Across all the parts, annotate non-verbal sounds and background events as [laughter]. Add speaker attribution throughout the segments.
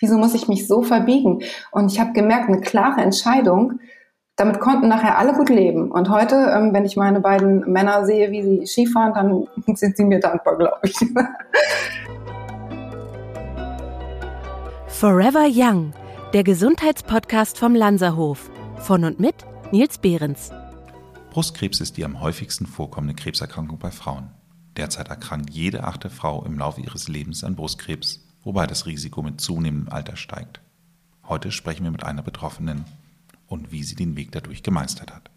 Speaker 1: Wieso muss ich mich so verbiegen? Und ich habe gemerkt, eine klare Entscheidung, damit konnten nachher alle gut leben. Und heute, ähm, wenn ich meine beiden Männer sehe, wie sie Skifahren, dann [laughs] sind sie mir dankbar, glaube ich.
Speaker 2: Forever Young, der Gesundheitspodcast vom Lanzerhof. Von und mit Nils Behrens.
Speaker 3: Brustkrebs ist die am häufigsten vorkommende Krebserkrankung bei Frauen. Derzeit erkrankt jede achte Frau im Laufe ihres Lebens an Brustkrebs wobei das Risiko mit zunehmendem Alter steigt. Heute sprechen wir mit einer Betroffenen und wie sie den Weg dadurch gemeistert hat.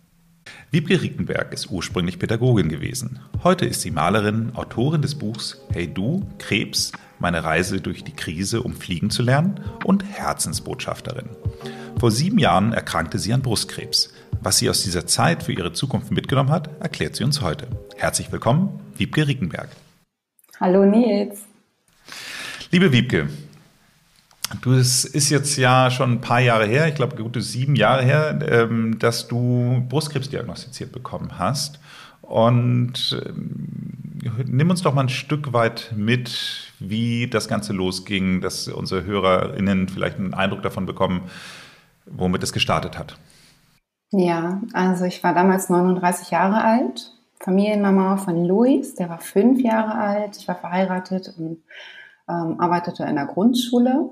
Speaker 3: Wiebke Riekenberg ist ursprünglich Pädagogin gewesen. Heute ist sie Malerin, Autorin des Buchs Hey Du, Krebs, meine Reise durch die Krise, um fliegen zu lernen und Herzensbotschafterin. Vor sieben Jahren erkrankte sie an Brustkrebs. Was sie aus dieser Zeit für ihre Zukunft mitgenommen hat, erklärt sie uns heute. Herzlich willkommen, Wiebke Riekenberg.
Speaker 1: Hallo Nils.
Speaker 3: Liebe Wiebke, du, es ist jetzt ja schon ein paar Jahre her, ich glaube gute sieben Jahre her, ähm, dass du Brustkrebs diagnostiziert bekommen hast. Und ähm, nimm uns doch mal ein Stück weit mit, wie das Ganze losging, dass unsere HörerInnen vielleicht einen Eindruck davon bekommen, womit es gestartet hat.
Speaker 1: Ja, also ich war damals 39 Jahre alt, Familienmama von Luis, der war fünf Jahre alt, ich war verheiratet und ähm, arbeitete in der Grundschule.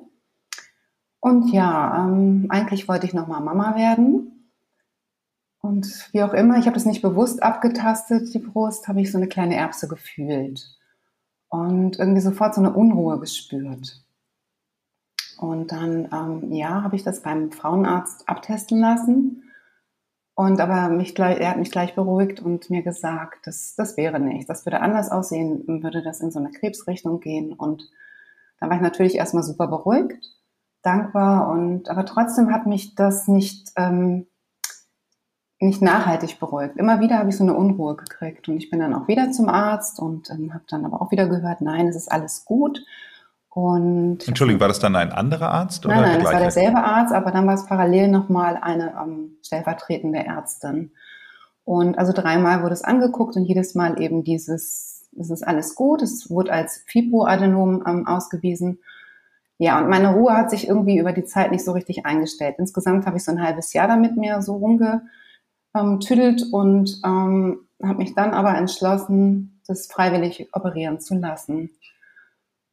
Speaker 1: Und ja, ähm, eigentlich wollte ich nochmal Mama werden. Und wie auch immer, ich habe das nicht bewusst abgetastet, die Brust, habe ich so eine kleine Erbse gefühlt. Und irgendwie sofort so eine Unruhe gespürt. Und dann, ähm, ja, habe ich das beim Frauenarzt abtesten lassen. Und aber mich gleich, er hat mich gleich beruhigt und mir gesagt, das, das wäre nicht. Das würde anders aussehen, würde das in so eine Krebsrichtung gehen. Und da war ich natürlich erstmal super beruhigt, dankbar und aber trotzdem hat mich das nicht ähm, nicht nachhaltig beruhigt. Immer wieder habe ich so eine Unruhe gekriegt und ich bin dann auch wieder zum Arzt und ähm, habe dann aber auch wieder gehört, nein, es ist alles gut. Und
Speaker 3: Entschuldigung, war das dann ein anderer Arzt?
Speaker 1: Nein, nein, es war derselbe Arzt, aber dann war es parallel nochmal eine ähm, stellvertretende Ärztin. Und also dreimal wurde es angeguckt und jedes Mal eben dieses es ist alles gut. Es wurde als Fibroadenom ähm, ausgewiesen. Ja, und meine Ruhe hat sich irgendwie über die Zeit nicht so richtig eingestellt. Insgesamt habe ich so ein halbes Jahr damit mir so rumgetüdelt und ähm, habe mich dann aber entschlossen, das freiwillig operieren zu lassen.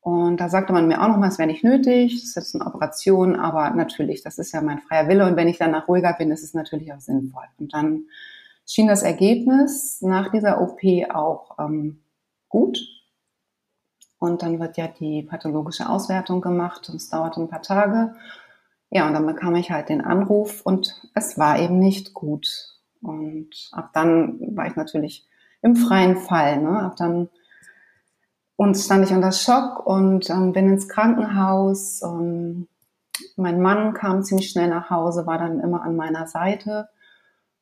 Speaker 1: Und da sagte man mir auch nochmal, es wäre nicht nötig, das ist jetzt eine Operation, aber natürlich, das ist ja mein freier Wille und wenn ich danach ruhiger bin, ist es natürlich auch sinnvoll. Und dann schien das Ergebnis nach dieser OP auch ähm, gut. Und dann wird ja die pathologische Auswertung gemacht und es dauert ein paar Tage. Ja, und dann bekam ich halt den Anruf und es war eben nicht gut. Und ab dann war ich natürlich im freien Fall. Ne? Ab dann und stand ich unter Schock und ähm, bin ins Krankenhaus. Ähm, mein Mann kam ziemlich schnell nach Hause, war dann immer an meiner Seite.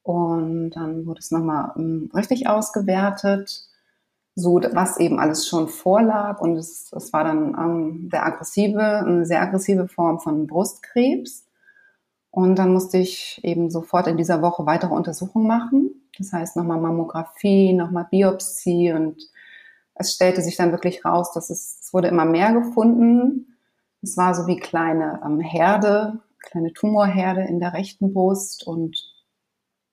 Speaker 1: Und dann wurde es nochmal ähm, richtig ausgewertet so was eben alles schon vorlag und es, es war dann ähm, sehr aggressive, eine sehr aggressive Form von Brustkrebs. Und dann musste ich eben sofort in dieser Woche weitere Untersuchungen machen. Das heißt nochmal Mammographie, nochmal Biopsie und es stellte sich dann wirklich raus, dass es, es wurde immer mehr gefunden. Es war so wie kleine ähm, Herde, kleine Tumorherde in der rechten Brust und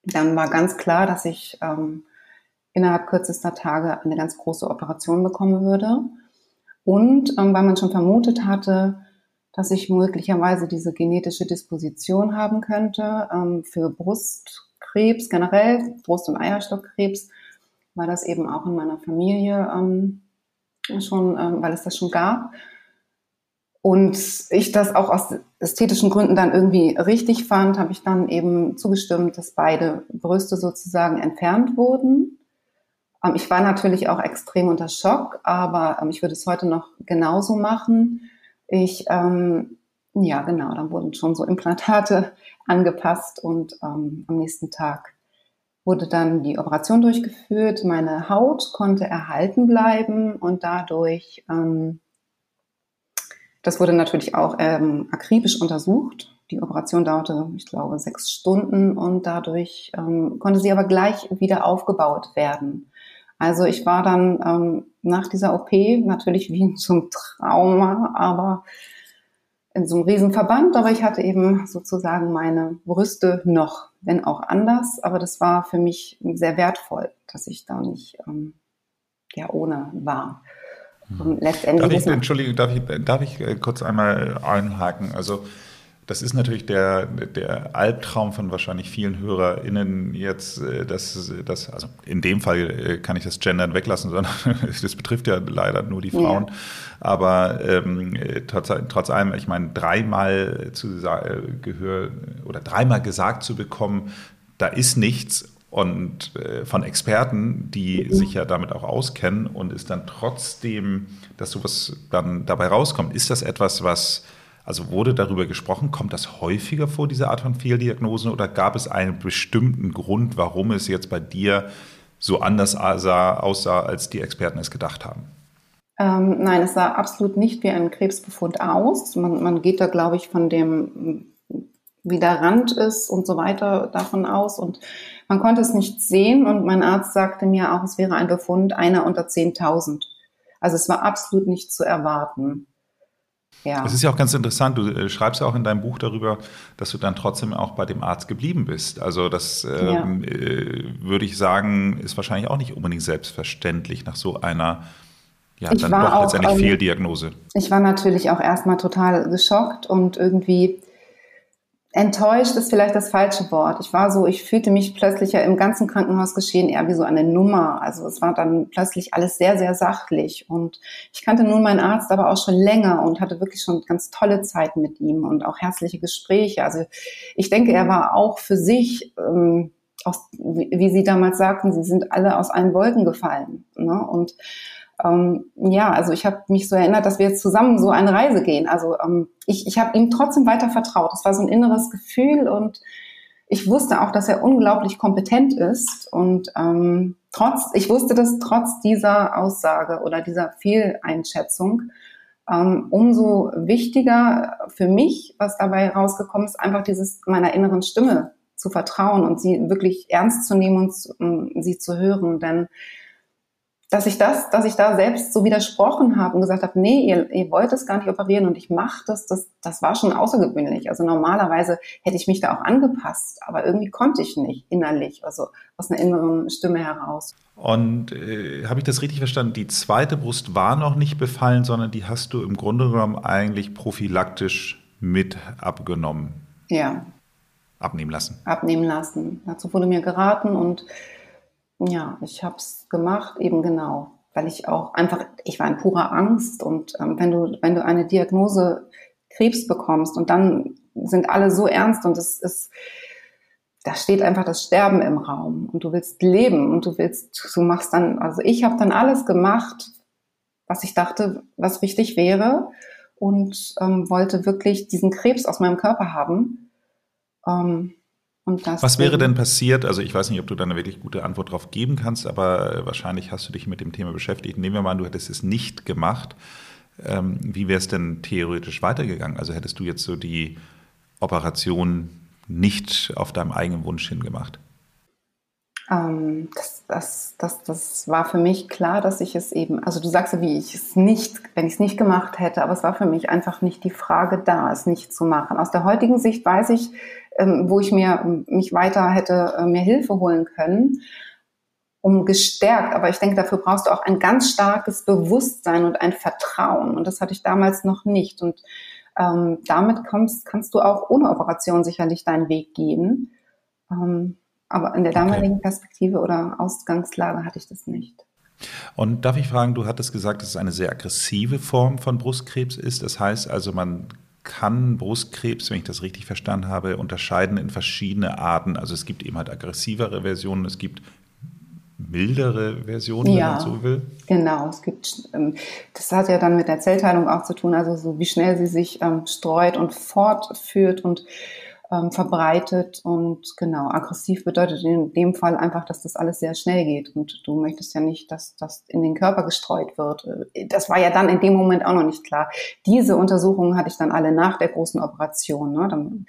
Speaker 1: dann war ganz klar, dass ich ähm, innerhalb kürzester Tage eine ganz große Operation bekommen würde. Und ähm, weil man schon vermutet hatte, dass ich möglicherweise diese genetische Disposition haben könnte ähm, für Brustkrebs generell, Brust- und Eierstockkrebs, war das eben auch in meiner Familie ähm, schon, ähm, weil es das schon gab. Und ich das auch aus ästhetischen Gründen dann irgendwie richtig fand, habe ich dann eben zugestimmt, dass beide Brüste sozusagen entfernt wurden. Ähm, ich war natürlich auch extrem unter Schock, aber ähm, ich würde es heute noch genauso machen. Ich, ähm, ja genau, dann wurden schon so Implantate [laughs] angepasst und ähm, am nächsten Tag wurde dann die Operation durchgeführt. Meine Haut konnte erhalten bleiben und dadurch, ähm, das wurde natürlich auch ähm, akribisch untersucht. Die Operation dauerte, ich glaube, sechs Stunden und dadurch ähm, konnte sie aber gleich wieder aufgebaut werden. Also ich war dann ähm, nach dieser OP natürlich wie zum Trauma, aber in so einem Riesenverband, aber ich hatte eben sozusagen meine Brüste noch, wenn auch anders. Aber das war für mich sehr wertvoll, dass ich da nicht ähm, ja ohne war.
Speaker 3: Hm. Und letztendlich darf ich, Entschuldigung, darf ich, darf ich äh, kurz einmal einhaken? Also das ist natürlich der, der Albtraum von wahrscheinlich vielen HörerInnen jetzt, äh, dass das, also in dem Fall äh, kann ich das Gendern weglassen, sondern [laughs] das betrifft ja leider nur die Frauen. Ja. Aber ähm, trotz, trotz allem, ich meine, dreimal zu Gehör oder dreimal gesagt zu bekommen, da ist nichts und äh, von Experten, die mhm. sich ja damit auch auskennen und ist dann trotzdem, dass sowas dann dabei rauskommt. Ist das etwas, was also wurde darüber gesprochen, kommt das häufiger vor, diese Art von Fehldiagnosen, oder gab es einen bestimmten Grund, warum es jetzt bei dir so anders sah, aussah, als die Experten es gedacht haben?
Speaker 1: Ähm, nein, es sah absolut nicht wie ein Krebsbefund aus. Man, man geht da, glaube ich, von dem, wie der Rand ist und so weiter davon aus. Und man konnte es nicht sehen. Und mein Arzt sagte mir auch, es wäre ein Befund einer unter 10.000. Also es war absolut nicht zu erwarten.
Speaker 3: Ja. Es ist ja auch ganz interessant, du äh, schreibst ja auch in deinem Buch darüber, dass du dann trotzdem auch bei dem Arzt geblieben bist. Also das ähm, ja. äh, würde ich sagen, ist wahrscheinlich auch nicht unbedingt selbstverständlich nach so einer ja, ich dann doch auch, letztendlich ähm, Fehldiagnose.
Speaker 1: Ich war natürlich auch erstmal total geschockt und irgendwie enttäuscht ist vielleicht das falsche Wort. Ich war so, ich fühlte mich plötzlich ja im ganzen Krankenhausgeschehen eher wie so eine Nummer. Also es war dann plötzlich alles sehr, sehr sachlich. Und ich kannte nun meinen Arzt aber auch schon länger und hatte wirklich schon ganz tolle Zeit mit ihm und auch herzliche Gespräche. Also ich denke, er war auch für sich, ähm, aus, wie, wie Sie damals sagten, Sie sind alle aus allen Wolken gefallen. Ne? Und ähm, ja, also ich habe mich so erinnert, dass wir jetzt zusammen so eine Reise gehen. Also ähm, ich, ich habe ihm trotzdem weiter vertraut. Es war so ein inneres Gefühl und ich wusste auch, dass er unglaublich kompetent ist und ähm, trotz, ich wusste das trotz dieser Aussage oder dieser Fehleinschätzung, ähm, umso wichtiger für mich, was dabei rausgekommen ist, einfach dieses meiner inneren Stimme zu vertrauen und sie wirklich ernst zu nehmen und um, sie zu hören, denn dass ich das, dass ich da selbst so widersprochen habe und gesagt habe, nee, ihr, ihr wollt es gar nicht operieren und ich mache das, das, das war schon außergewöhnlich. Also normalerweise hätte ich mich da auch angepasst, aber irgendwie konnte ich nicht innerlich, also aus einer inneren Stimme heraus.
Speaker 3: Und äh, habe ich das richtig verstanden? Die zweite Brust war noch nicht befallen, sondern die hast du im Grunde genommen eigentlich prophylaktisch mit abgenommen.
Speaker 1: Ja.
Speaker 3: Abnehmen lassen.
Speaker 1: Abnehmen lassen. Dazu wurde mir geraten und ja, ich habe es gemacht, eben genau, weil ich auch einfach, ich war in purer Angst und ähm, wenn du, wenn du eine Diagnose Krebs bekommst und dann sind alle so ernst und es ist, da steht einfach das Sterben im Raum und du willst leben und du willst, du machst dann, also ich habe dann alles gemacht, was ich dachte, was richtig wäre und ähm, wollte wirklich diesen Krebs aus meinem Körper haben. Ähm,
Speaker 3: was wäre denn passiert? Also ich weiß nicht, ob du da eine wirklich gute Antwort darauf geben kannst, aber äh, wahrscheinlich hast du dich mit dem Thema beschäftigt. Nehmen wir mal an, du hättest es nicht gemacht. Ähm, wie wäre es denn theoretisch weitergegangen? Also hättest du jetzt so die Operation nicht auf deinem eigenen Wunsch hingemacht?
Speaker 1: Ähm, das, das, das, das war für mich klar, dass ich es eben, also du sagst ja, wie ich es nicht, wenn ich es nicht gemacht hätte, aber es war für mich einfach nicht die Frage da, es nicht zu machen. Aus der heutigen Sicht weiß ich, ähm, wo ich mir mich weiter hätte äh, mir Hilfe holen können, um gestärkt. Aber ich denke, dafür brauchst du auch ein ganz starkes Bewusstsein und ein Vertrauen. Und das hatte ich damals noch nicht. Und ähm, damit kommst, kannst du auch ohne Operation sicherlich deinen Weg gehen. Ähm, aber in der damaligen okay. Perspektive oder Ausgangslage hatte ich das nicht.
Speaker 3: Und darf ich fragen, du hattest gesagt, dass es eine sehr aggressive Form von Brustkrebs ist. Das heißt also, man kann Brustkrebs, wenn ich das richtig verstanden habe, unterscheiden in verschiedene Arten. Also es gibt eben halt aggressivere Versionen, es gibt mildere Versionen,
Speaker 1: ja, wenn man so will. Genau, es gibt, ähm, das hat ja dann mit der Zellteilung auch zu tun, also so wie schnell sie sich ähm, streut und fortführt und ähm, verbreitet und genau, aggressiv bedeutet in dem Fall einfach, dass das alles sehr schnell geht und du möchtest ja nicht, dass das in den Körper gestreut wird. Äh, das war ja dann in dem Moment auch noch nicht klar. Diese Untersuchungen hatte ich dann alle nach der großen Operation. Ne? Dann,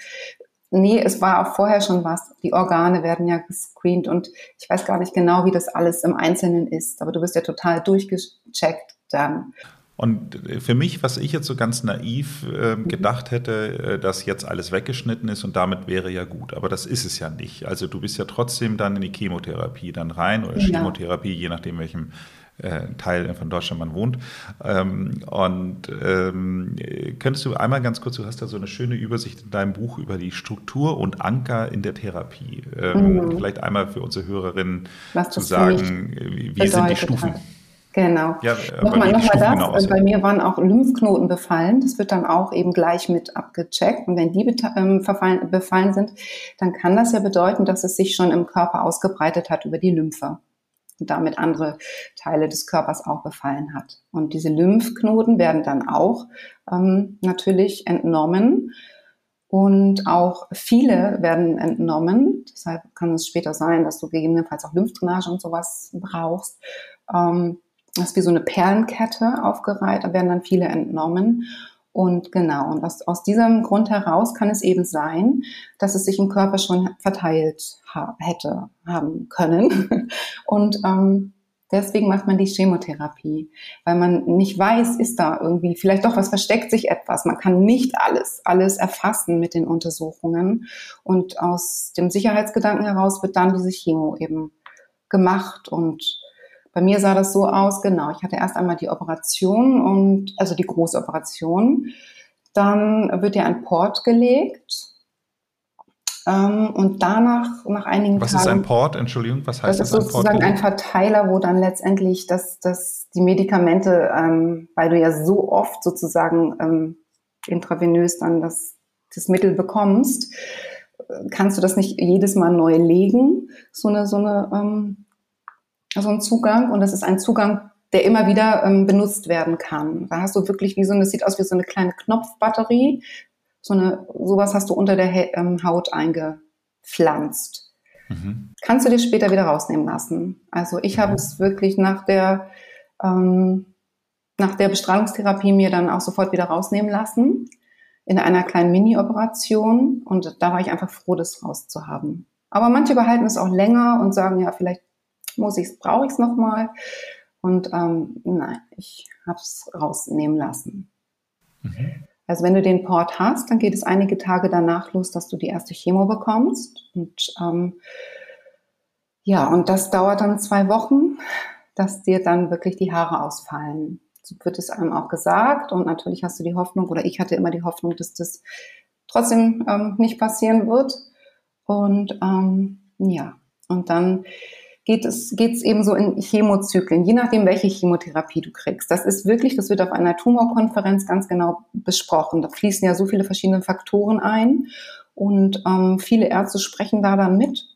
Speaker 1: nee, es war auch vorher schon was. Die Organe werden ja gescreent und ich weiß gar nicht genau, wie das alles im Einzelnen ist, aber du wirst ja total durchgecheckt dann.
Speaker 3: Und für mich, was ich jetzt so ganz naiv äh, gedacht hätte, äh, dass jetzt alles weggeschnitten ist und damit wäre ja gut. Aber das ist es ja nicht. Also du bist ja trotzdem dann in die Chemotherapie dann rein oder ja. Chemotherapie, je nachdem welchem äh, Teil von Deutschland man wohnt. Ähm, und ähm, könntest du einmal ganz kurz, du hast da so eine schöne Übersicht in deinem Buch über die Struktur und Anker in der Therapie. Ähm, mhm. Vielleicht einmal für unsere Hörerinnen zu sagen, wie, wie sind die Stufen? Hat.
Speaker 1: Genau. Ja, nochmal, nochmal das. Genau bei mir waren auch Lymphknoten befallen. Das wird dann auch eben gleich mit abgecheckt. Und wenn die ähm, befallen sind, dann kann das ja bedeuten, dass es sich schon im Körper ausgebreitet hat über die Lymphe und damit andere Teile des Körpers auch befallen hat. Und diese Lymphknoten werden dann auch ähm, natürlich entnommen. Und auch viele werden entnommen. Deshalb kann es später sein, dass du gegebenenfalls auch Lymphdrainage und sowas brauchst. Ähm, das ist wie so eine Perlenkette aufgereiht, da werden dann viele entnommen. Und genau, und aus, aus diesem Grund heraus kann es eben sein, dass es sich im Körper schon verteilt ha hätte haben können. [laughs] Und ähm, deswegen macht man die Chemotherapie, weil man nicht weiß, ist da irgendwie vielleicht doch was versteckt sich etwas. Man kann nicht alles, alles erfassen mit den Untersuchungen. Und aus dem Sicherheitsgedanken heraus wird dann diese Chemo eben gemacht und bei mir sah das so aus, genau, ich hatte erst einmal die Operation und, also die große Operation. Dann wird dir ein Port gelegt. Ähm, und danach, nach einigen
Speaker 3: was
Speaker 1: Tagen.
Speaker 3: Was ist ein Port? Entschuldigung, was heißt
Speaker 1: das? Das ist sozusagen ein Verteiler, wo dann letztendlich das, das, die Medikamente, ähm, weil du ja so oft sozusagen ähm, intravenös dann das, das Mittel bekommst, kannst du das nicht jedes Mal neu legen, so eine, so eine ähm, so ein Zugang und das ist ein Zugang, der immer wieder ähm, benutzt werden kann. Da hast du wirklich wie so eine, sieht aus wie so eine kleine Knopfbatterie. So eine, sowas hast du unter der ähm, Haut eingepflanzt. Mhm. Kannst du dir später wieder rausnehmen lassen. Also ich mhm. habe es wirklich nach der, ähm, nach der Bestrahlungstherapie mir dann auch sofort wieder rausnehmen lassen. In einer kleinen Mini-Operation. Und da war ich einfach froh, das rauszuhaben. Aber manche behalten es auch länger und sagen, ja, vielleicht muss ich es, brauche ich es nochmal? Und ähm, nein, ich habe es rausnehmen lassen. Mhm. Also wenn du den Port hast, dann geht es einige Tage danach los, dass du die erste Chemo bekommst. Und ähm, ja, und das dauert dann zwei Wochen, dass dir dann wirklich die Haare ausfallen. So wird es einem auch gesagt. Und natürlich hast du die Hoffnung, oder ich hatte immer die Hoffnung, dass das trotzdem ähm, nicht passieren wird. Und ähm, ja, und dann geht es, geht es eben so in Chemozyklen, je nachdem, welche Chemotherapie du kriegst. Das ist wirklich, das wird auf einer Tumorkonferenz ganz genau besprochen. Da fließen ja so viele verschiedene Faktoren ein und ähm, viele Ärzte sprechen da dann mit.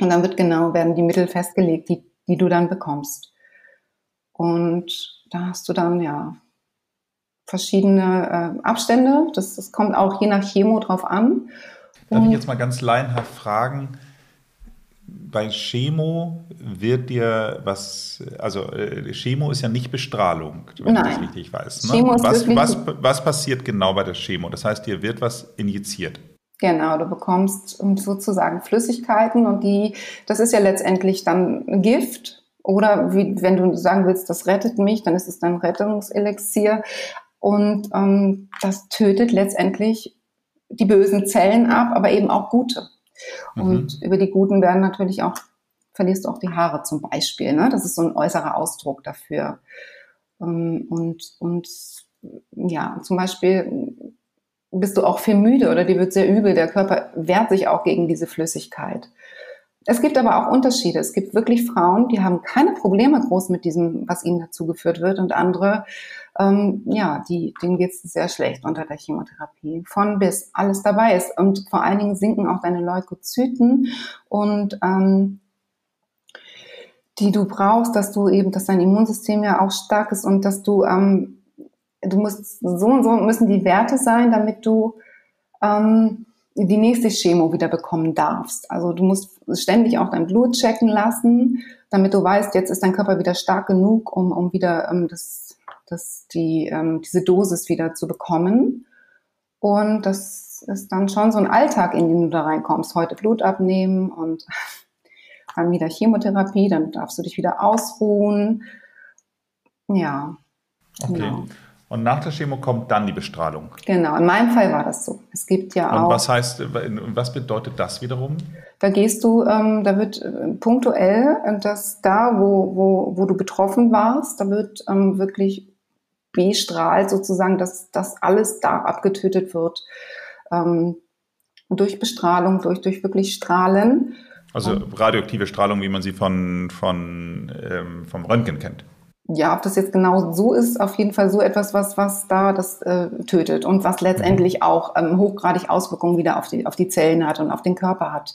Speaker 1: Und dann wird genau, werden die Mittel festgelegt, die, die du dann bekommst. Und da hast du dann ja verschiedene äh, Abstände. Das, das kommt auch je nach Chemo drauf an.
Speaker 3: Darf ich jetzt mal ganz laienhaft fragen? Bei Chemo wird dir was, also äh, Chemo ist ja nicht Bestrahlung, wenn Nein. ich das richtig weiß. Ne? Chemo ist was, was, was passiert genau bei der Chemo? Das heißt, dir wird was injiziert.
Speaker 1: Genau, du bekommst sozusagen Flüssigkeiten und die, das ist ja letztendlich dann Gift. Oder wie, wenn du sagen willst, das rettet mich, dann ist es dann Rettungselixier. Und ähm, das tötet letztendlich die bösen Zellen ab, aber eben auch gute. Und mhm. über die guten werden natürlich auch, verlierst du auch die Haare zum Beispiel. Ne? Das ist so ein äußerer Ausdruck dafür. Ähm, und, und ja, zum Beispiel bist du auch viel müde oder dir wird sehr übel. Der Körper wehrt sich auch gegen diese Flüssigkeit. Es gibt aber auch Unterschiede. Es gibt wirklich Frauen, die haben keine Probleme groß mit diesem, was ihnen dazu geführt wird, und andere, ähm, ja, die, denen geht es sehr schlecht unter der Chemotherapie. Von bis alles dabei ist. Und vor allen Dingen sinken auch deine Leukozyten und ähm, die du brauchst, dass du eben, dass dein Immunsystem ja auch stark ist und dass du, ähm, du musst, so und so müssen die Werte sein, damit du ähm, die nächste Chemo wieder bekommen darfst. Also du musst ständig auch dein Blut checken lassen, damit du weißt, jetzt ist dein Körper wieder stark genug, um, um wieder ähm, das, das, die, ähm, diese Dosis wieder zu bekommen. Und das ist dann schon so ein Alltag, in den du da reinkommst. Heute Blut abnehmen und [laughs] dann wieder Chemotherapie, dann darfst du dich wieder ausruhen. Ja.
Speaker 3: Okay. Genau. Und nach der Chemo kommt dann die Bestrahlung.
Speaker 1: Genau, in meinem Fall war das so. Es gibt ja
Speaker 3: Und
Speaker 1: auch.
Speaker 3: was heißt, was bedeutet das wiederum?
Speaker 1: Da gehst du, ähm, da wird äh, punktuell, äh, dass da, wo, wo, wo du betroffen warst, da wird ähm, wirklich bestrahlt sozusagen, dass das alles da abgetötet wird. Ähm, durch Bestrahlung, durch, durch wirklich Strahlen.
Speaker 3: Also radioaktive Strahlung, wie man sie von, von, ähm, vom Röntgen kennt
Speaker 1: ja, ob das jetzt genau so ist, auf jeden Fall so etwas, was, was da das äh, tötet und was letztendlich mhm. auch ähm, hochgradig Auswirkungen wieder auf die, auf die Zellen hat und auf den Körper hat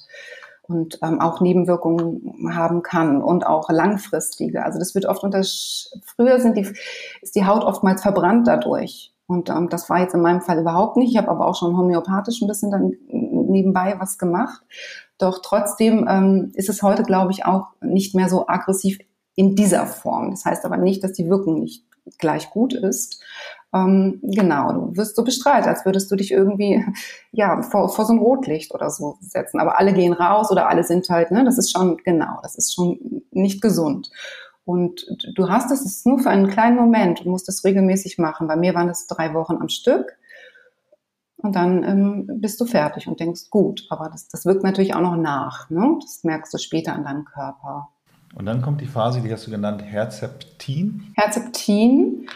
Speaker 1: und ähm, auch Nebenwirkungen haben kann und auch langfristige. Also das wird oft unter früher sind die ist die Haut oftmals verbrannt dadurch und ähm, das war jetzt in meinem Fall überhaupt nicht. Ich habe aber auch schon homöopathisch ein bisschen dann nebenbei was gemacht. Doch trotzdem ähm, ist es heute, glaube ich, auch nicht mehr so aggressiv in dieser Form. Das heißt aber nicht, dass die Wirkung nicht gleich gut ist. Ähm, genau, du wirst so bestrahlt, als würdest du dich irgendwie [laughs] ja vor, vor so ein Rotlicht oder so setzen. Aber alle gehen raus oder alle sind halt, ne, das ist schon genau, das ist schon nicht gesund. Und du hast es, es ist nur für einen kleinen Moment, du musst es regelmäßig machen. Bei mir waren es drei Wochen am Stück. Und dann ähm, bist du fertig und denkst, gut, aber das, das wirkt natürlich auch noch nach. Ne? Das merkst du später an deinem Körper.
Speaker 3: Und dann kommt die Phase, die hast du genannt, Herzeptin.
Speaker 1: Herzeptin,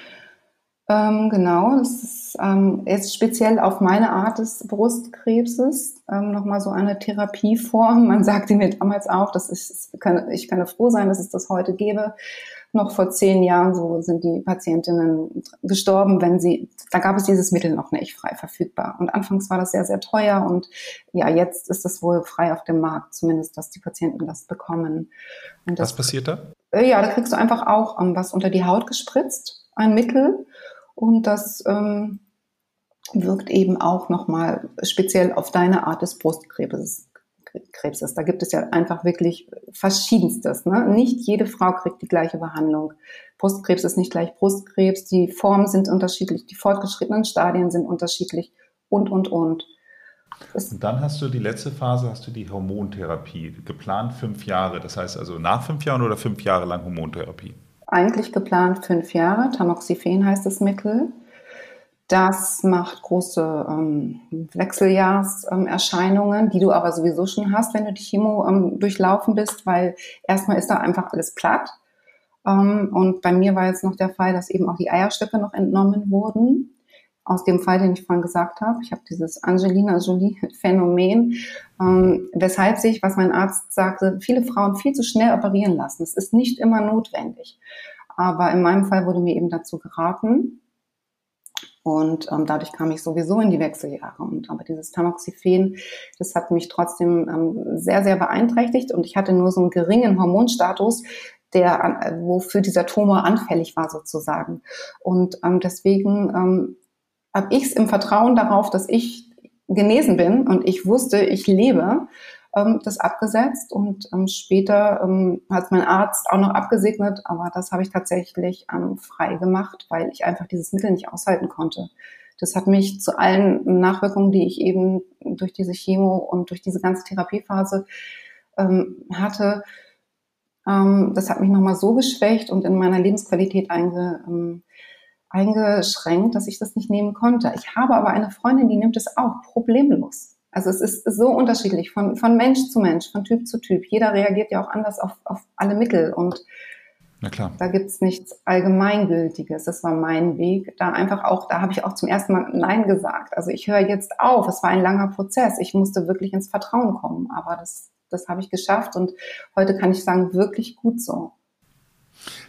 Speaker 1: ähm, genau, das ist ähm, jetzt speziell auf meine Art des Brustkrebses ähm, nochmal so eine Therapieform. Man sagte mir damals auch, dass ich, ich kann froh sein, dass es das heute gäbe noch vor zehn Jahren so sind die Patientinnen gestorben, wenn sie, da gab es dieses Mittel noch nicht frei verfügbar. Und anfangs war das sehr, sehr teuer und ja, jetzt ist das wohl frei auf dem Markt, zumindest, dass die Patienten das bekommen.
Speaker 3: Das, was passiert da?
Speaker 1: Äh, ja, da kriegst du einfach auch um, was unter die Haut gespritzt, ein Mittel und das ähm, wirkt eben auch nochmal speziell auf deine Art des Brustkrebses Krebs ist. Da gibt es ja einfach wirklich verschiedenstes. Ne? Nicht jede Frau kriegt die gleiche Behandlung. Brustkrebs ist nicht gleich Brustkrebs. Die Formen sind unterschiedlich, die fortgeschrittenen Stadien sind unterschiedlich und, und, und.
Speaker 3: Und dann hast du die letzte Phase, hast du die Hormontherapie, geplant fünf Jahre. Das heißt also nach fünf Jahren oder fünf Jahre lang Hormontherapie?
Speaker 1: Eigentlich geplant fünf Jahre. Tamoxifen heißt das Mittel. Das macht große ähm, Wechseljahrserscheinungen, ähm, die du aber sowieso schon hast, wenn du die Chemo ähm, durchlaufen bist, weil erstmal ist da einfach alles platt. Ähm, und bei mir war jetzt noch der Fall, dass eben auch die Eierstöcke noch entnommen wurden. Aus dem Fall, den ich vorhin gesagt habe. Ich habe dieses Angelina Jolie-Phänomen, ähm, weshalb sich, was mein Arzt sagte, viele Frauen viel zu schnell operieren lassen. Es ist nicht immer notwendig. Aber in meinem Fall wurde mir eben dazu geraten, und ähm, dadurch kam ich sowieso in die Wechseljahre. Und aber dieses Tamoxifen, das hat mich trotzdem ähm, sehr, sehr beeinträchtigt. Und ich hatte nur so einen geringen Hormonstatus, der, wofür dieser Tumor anfällig war sozusagen. Und ähm, deswegen ähm, habe ich es im Vertrauen darauf, dass ich genesen bin und ich wusste, ich lebe, ähm, das abgesetzt und ähm, später ähm, hat mein Arzt auch noch abgesegnet, aber das habe ich tatsächlich ähm, frei gemacht, weil ich einfach dieses Mittel nicht aushalten konnte. Das hat mich zu allen Nachwirkungen, die ich eben durch diese Chemo und durch diese ganze Therapiephase ähm, hatte, ähm, das hat mich nochmal so geschwächt und in meiner Lebensqualität einge, ähm, eingeschränkt, dass ich das nicht nehmen konnte. Ich habe aber eine Freundin, die nimmt es auch problemlos. Also es ist so unterschiedlich von, von Mensch zu Mensch, von Typ zu Typ. Jeder reagiert ja auch anders auf, auf alle Mittel und da gibt's nichts Allgemeingültiges. Das war mein Weg. Da einfach auch, da habe ich auch zum ersten Mal Nein gesagt. Also ich höre jetzt auf. Es war ein langer Prozess. Ich musste wirklich ins Vertrauen kommen. Aber das, das habe ich geschafft und heute kann ich sagen, wirklich gut so.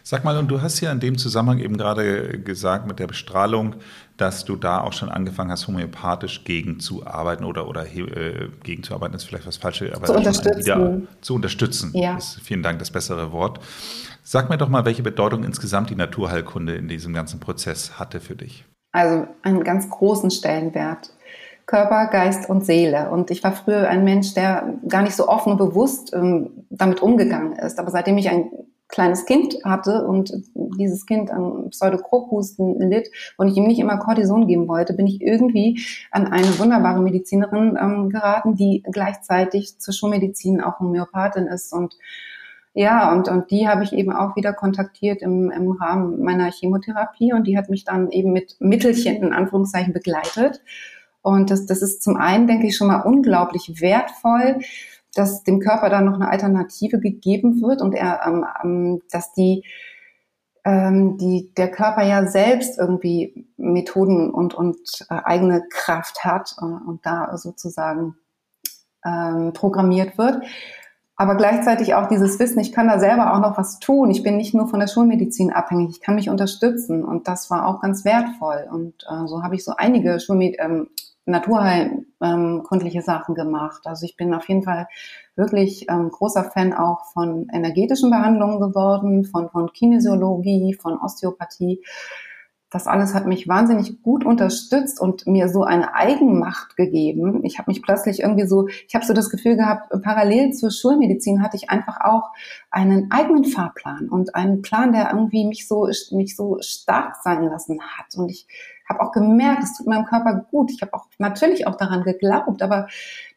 Speaker 3: Sag mal, und du hast ja in dem Zusammenhang eben gerade gesagt mit der Bestrahlung, dass du da auch schon angefangen hast, homöopathisch gegenzuarbeiten oder, oder äh, gegenzuarbeiten ist vielleicht was Falsches, aber
Speaker 1: zu unterstützen.
Speaker 3: Wieder, zu unterstützen.
Speaker 1: Ja.
Speaker 3: Ist, vielen Dank, das bessere Wort. Sag mir doch mal, welche Bedeutung insgesamt die Naturheilkunde in diesem ganzen Prozess hatte für dich.
Speaker 1: Also einen ganz großen Stellenwert. Körper, Geist und Seele. Und ich war früher ein Mensch, der gar nicht so offen und bewusst ähm, damit umgegangen ist. Aber seitdem ich ein kleines Kind hatte und dieses Kind an Pseudokrokusten litt und ich ihm nicht immer Cortison geben wollte, bin ich irgendwie an eine wunderbare Medizinerin ähm, geraten, die gleichzeitig zur Schulmedizin auch Homöopathin ist und Ja, und, und die habe ich eben auch wieder kontaktiert im, im Rahmen meiner Chemotherapie und die hat mich dann eben mit Mittelchen in Anführungszeichen begleitet. Und das, das ist zum einen, denke ich, schon mal unglaublich wertvoll, dass dem Körper dann noch eine Alternative gegeben wird und er, ähm, ähm, dass die, ähm, die, der Körper ja selbst irgendwie Methoden und, und äh, eigene Kraft hat äh, und da sozusagen ähm, programmiert wird aber gleichzeitig auch dieses Wissen, ich kann da selber auch noch was tun. Ich bin nicht nur von der Schulmedizin abhängig, ich kann mich unterstützen und das war auch ganz wertvoll. Und äh, so habe ich so einige Schulmed ähm, naturheilkundliche ähm, Sachen gemacht. Also ich bin auf jeden Fall wirklich ähm, großer Fan auch von energetischen Behandlungen geworden, von, von Kinesiologie, von Osteopathie das alles hat mich wahnsinnig gut unterstützt und mir so eine Eigenmacht gegeben. Ich habe mich plötzlich irgendwie so, ich habe so das Gefühl gehabt, parallel zur Schulmedizin hatte ich einfach auch einen eigenen Fahrplan und einen Plan, der irgendwie mich so mich so stark sein lassen hat. Und ich habe auch gemerkt, es tut meinem Körper gut. Ich habe auch natürlich auch daran geglaubt, aber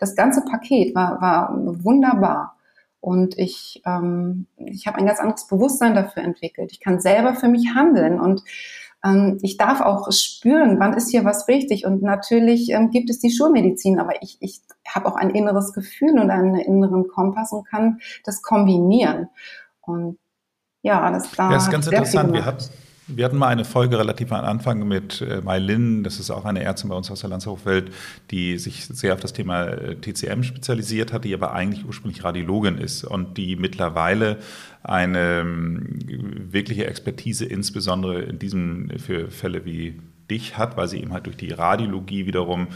Speaker 1: das ganze Paket war, war wunderbar. Und ich, ähm, ich habe ein ganz anderes Bewusstsein dafür entwickelt. Ich kann selber für mich handeln und ähm, ich darf auch spüren, wann ist hier was richtig. Und natürlich ähm, gibt es die Schulmedizin, aber ich, ich habe auch ein inneres Gefühl und einen inneren Kompass und kann das kombinieren. Und ja, das
Speaker 3: da. Ja, das ist ganz interessant. Wir hatten, wir hatten mal eine Folge relativ am Anfang mit äh, Mai Lin, das ist auch eine Ärztin bei uns aus der Landshofwelt, die sich sehr auf das Thema äh, TCM spezialisiert hat, die aber eigentlich ursprünglich Radiologin ist und die mittlerweile eine ähm, wirkliche Expertise insbesondere in diesem für Fälle wie dich hat, weil sie eben halt durch die Radiologie wiederum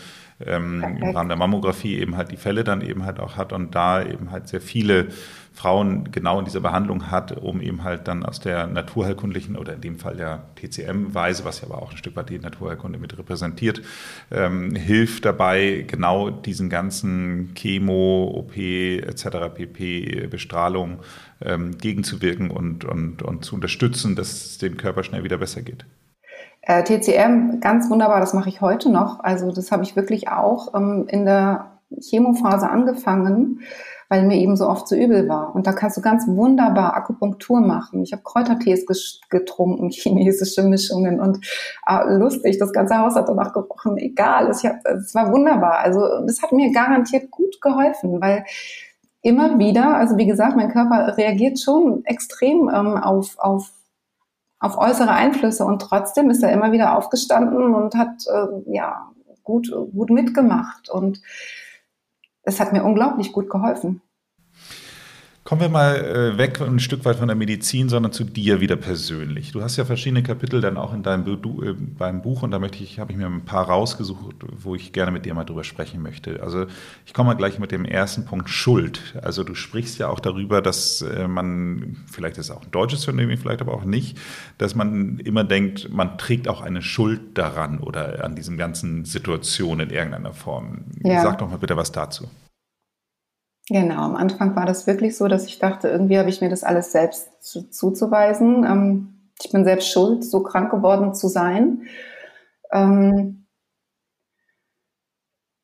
Speaker 3: ähm, im Rahmen der Mammographie eben halt die Fälle dann eben halt auch hat und da eben halt sehr viele Frauen genau in dieser Behandlung hat, um eben halt dann aus der naturheilkundlichen oder in dem Fall der TCM-Weise, was ja aber auch ein Stück weit die Naturheilkunde mit repräsentiert, ähm, hilft dabei, genau diesen ganzen Chemo, OP etc. pp, Bestrahlung ähm, gegenzuwirken und, und, und zu unterstützen, dass es dem Körper schnell wieder besser geht.
Speaker 1: Äh, TCM, ganz wunderbar, das mache ich heute noch. Also das habe ich wirklich auch ähm, in der Chemophase angefangen, weil mir eben so oft so übel war. Und da kannst du ganz wunderbar Akupunktur machen. Ich habe Kräutertees getrunken, [laughs] chinesische Mischungen und äh, lustig, das ganze Haus hat danach gerochen. Egal, es, es war wunderbar. Also das hat mir garantiert gut geholfen, weil immer wieder, also wie gesagt, mein Körper reagiert schon extrem ähm, auf, auf auf äußere Einflüsse und trotzdem ist er immer wieder aufgestanden und hat äh, ja gut gut mitgemacht und es hat mir unglaublich gut geholfen.
Speaker 3: Kommen wir mal äh, weg ein Stück weit von der Medizin, sondern zu dir wieder persönlich. Du hast ja verschiedene Kapitel dann auch in deinem äh, beim Buch und da möchte ich, habe ich mir ein paar rausgesucht, wo ich gerne mit dir mal drüber sprechen möchte. Also ich komme mal gleich mit dem ersten Punkt Schuld. Also du sprichst ja auch darüber, dass äh, man, vielleicht ist es auch ein deutsches Phänomen, vielleicht aber auch nicht, dass man immer denkt, man trägt auch eine Schuld daran oder an diesen ganzen Situationen in irgendeiner Form. Ja. Sag doch mal bitte was dazu.
Speaker 1: Genau, am Anfang war das wirklich so, dass ich dachte, irgendwie habe ich mir das alles selbst zu, zuzuweisen. Ähm, ich bin selbst schuld, so krank geworden zu sein. Ähm,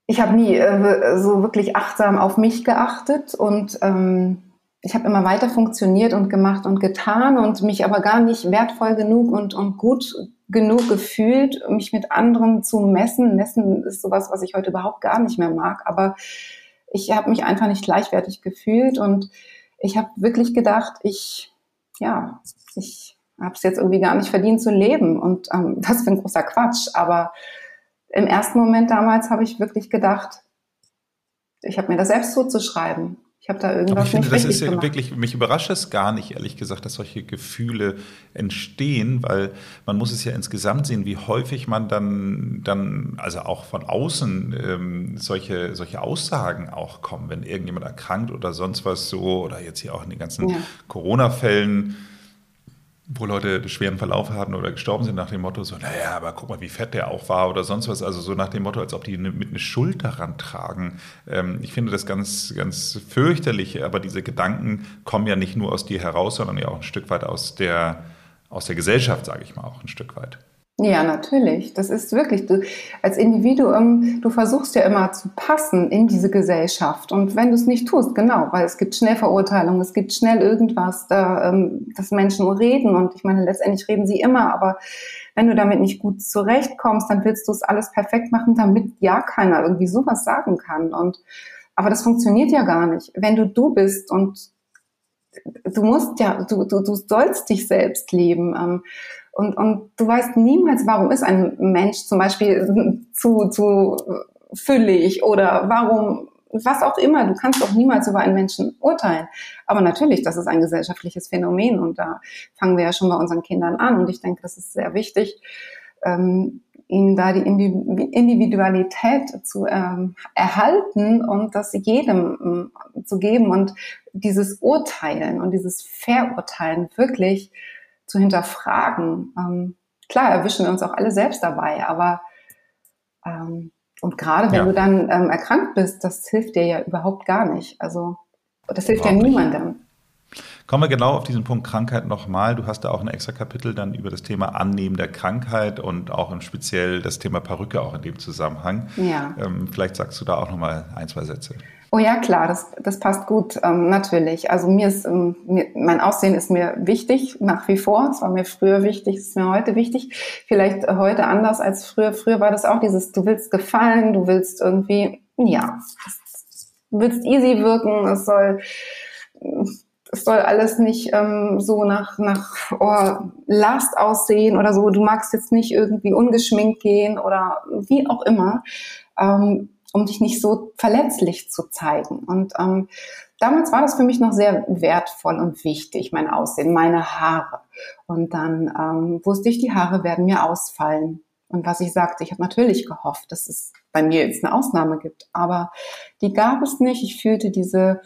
Speaker 1: ich habe nie äh, so wirklich achtsam auf mich geachtet und ähm, ich habe immer weiter funktioniert und gemacht und getan und mich aber gar nicht wertvoll genug und, und gut genug gefühlt, mich mit anderen zu messen. Messen ist sowas, was ich heute überhaupt gar nicht mehr mag, aber ich habe mich einfach nicht gleichwertig gefühlt und ich habe wirklich gedacht, ich, ja, ich habe es jetzt irgendwie gar nicht verdient zu leben und ähm, [laughs] das für ein großer Quatsch. Aber im ersten Moment damals habe ich wirklich gedacht, ich habe mir das selbst zuzuschreiben. Ich habe da irgendwas Aber
Speaker 3: ich finde, das ist ja gemacht. wirklich, mich überrascht es gar nicht, ehrlich gesagt, dass solche Gefühle entstehen, weil man muss es ja insgesamt sehen, wie häufig man dann, dann also auch von außen ähm, solche, solche Aussagen auch kommen, wenn irgendjemand erkrankt oder sonst was so, oder jetzt hier auch in den ganzen ja. Corona-Fällen wo Leute schweren Verlauf hatten oder gestorben sind nach dem Motto so, naja, aber guck mal, wie fett der auch war oder sonst was. Also so nach dem Motto, als ob die mit eine Schuld daran tragen. Ähm, ich finde das ganz, ganz fürchterlich, aber diese Gedanken kommen ja nicht nur aus dir heraus, sondern ja auch ein Stück weit aus der, aus der Gesellschaft, sage ich mal, auch ein Stück weit.
Speaker 1: Ja, natürlich. Das ist wirklich, du, als Individuum, du versuchst ja immer zu passen in diese Gesellschaft. Und wenn du es nicht tust, genau, weil es gibt schnell Verurteilungen, es gibt schnell irgendwas, da, ähm, dass Menschen reden. Und ich meine, letztendlich reden sie immer, aber wenn du damit nicht gut zurechtkommst, dann willst du es alles perfekt machen, damit ja keiner irgendwie sowas sagen kann. Und, aber das funktioniert ja gar nicht. Wenn du du bist und du musst ja, du, du, du sollst dich selbst lieben. Ähm, und, und du weißt niemals, warum ist ein Mensch zum Beispiel zu, zu füllig oder warum, was auch immer. Du kannst auch niemals über einen Menschen urteilen. Aber natürlich, das ist ein gesellschaftliches Phänomen und da fangen wir ja schon bei unseren Kindern an. Und ich denke, das ist sehr wichtig, ähm, ihnen da die Individualität zu ähm, erhalten und das jedem ähm, zu geben und dieses Urteilen und dieses Verurteilen wirklich zu hinterfragen. Ähm, klar, erwischen wir uns auch alle selbst dabei, aber ähm, und gerade wenn ja. du dann ähm, erkrankt bist, das hilft dir ja überhaupt gar nicht. Also das hilft überhaupt ja niemandem. Nicht.
Speaker 3: Kommen wir genau auf diesen Punkt Krankheit nochmal. Du hast da auch ein extra Kapitel dann über das Thema Annehmen der Krankheit und auch im speziell das Thema Perücke auch in dem Zusammenhang. Ja. Ähm, vielleicht sagst du da auch nochmal ein, zwei Sätze.
Speaker 1: Oh ja, klar, das, das passt gut, ähm, natürlich. Also mir ist, ähm, mir, mein Aussehen ist mir wichtig, nach wie vor. Es war mir früher wichtig, es ist mir heute wichtig. Vielleicht heute anders als früher. Früher war das auch dieses, du willst gefallen, du willst irgendwie, ja, du willst easy wirken, es soll, es soll alles nicht ähm, so nach, nach oh, Last aussehen oder so. Du magst jetzt nicht irgendwie ungeschminkt gehen oder wie auch immer. Ähm, um dich nicht so verletzlich zu zeigen. Und ähm, damals war das für mich noch sehr wertvoll und wichtig, mein Aussehen, meine Haare. Und dann ähm, wusste ich, die Haare werden mir ausfallen. Und was ich sagte, ich habe natürlich gehofft, dass es bei mir jetzt eine Ausnahme gibt, aber die gab es nicht. Ich fühlte diese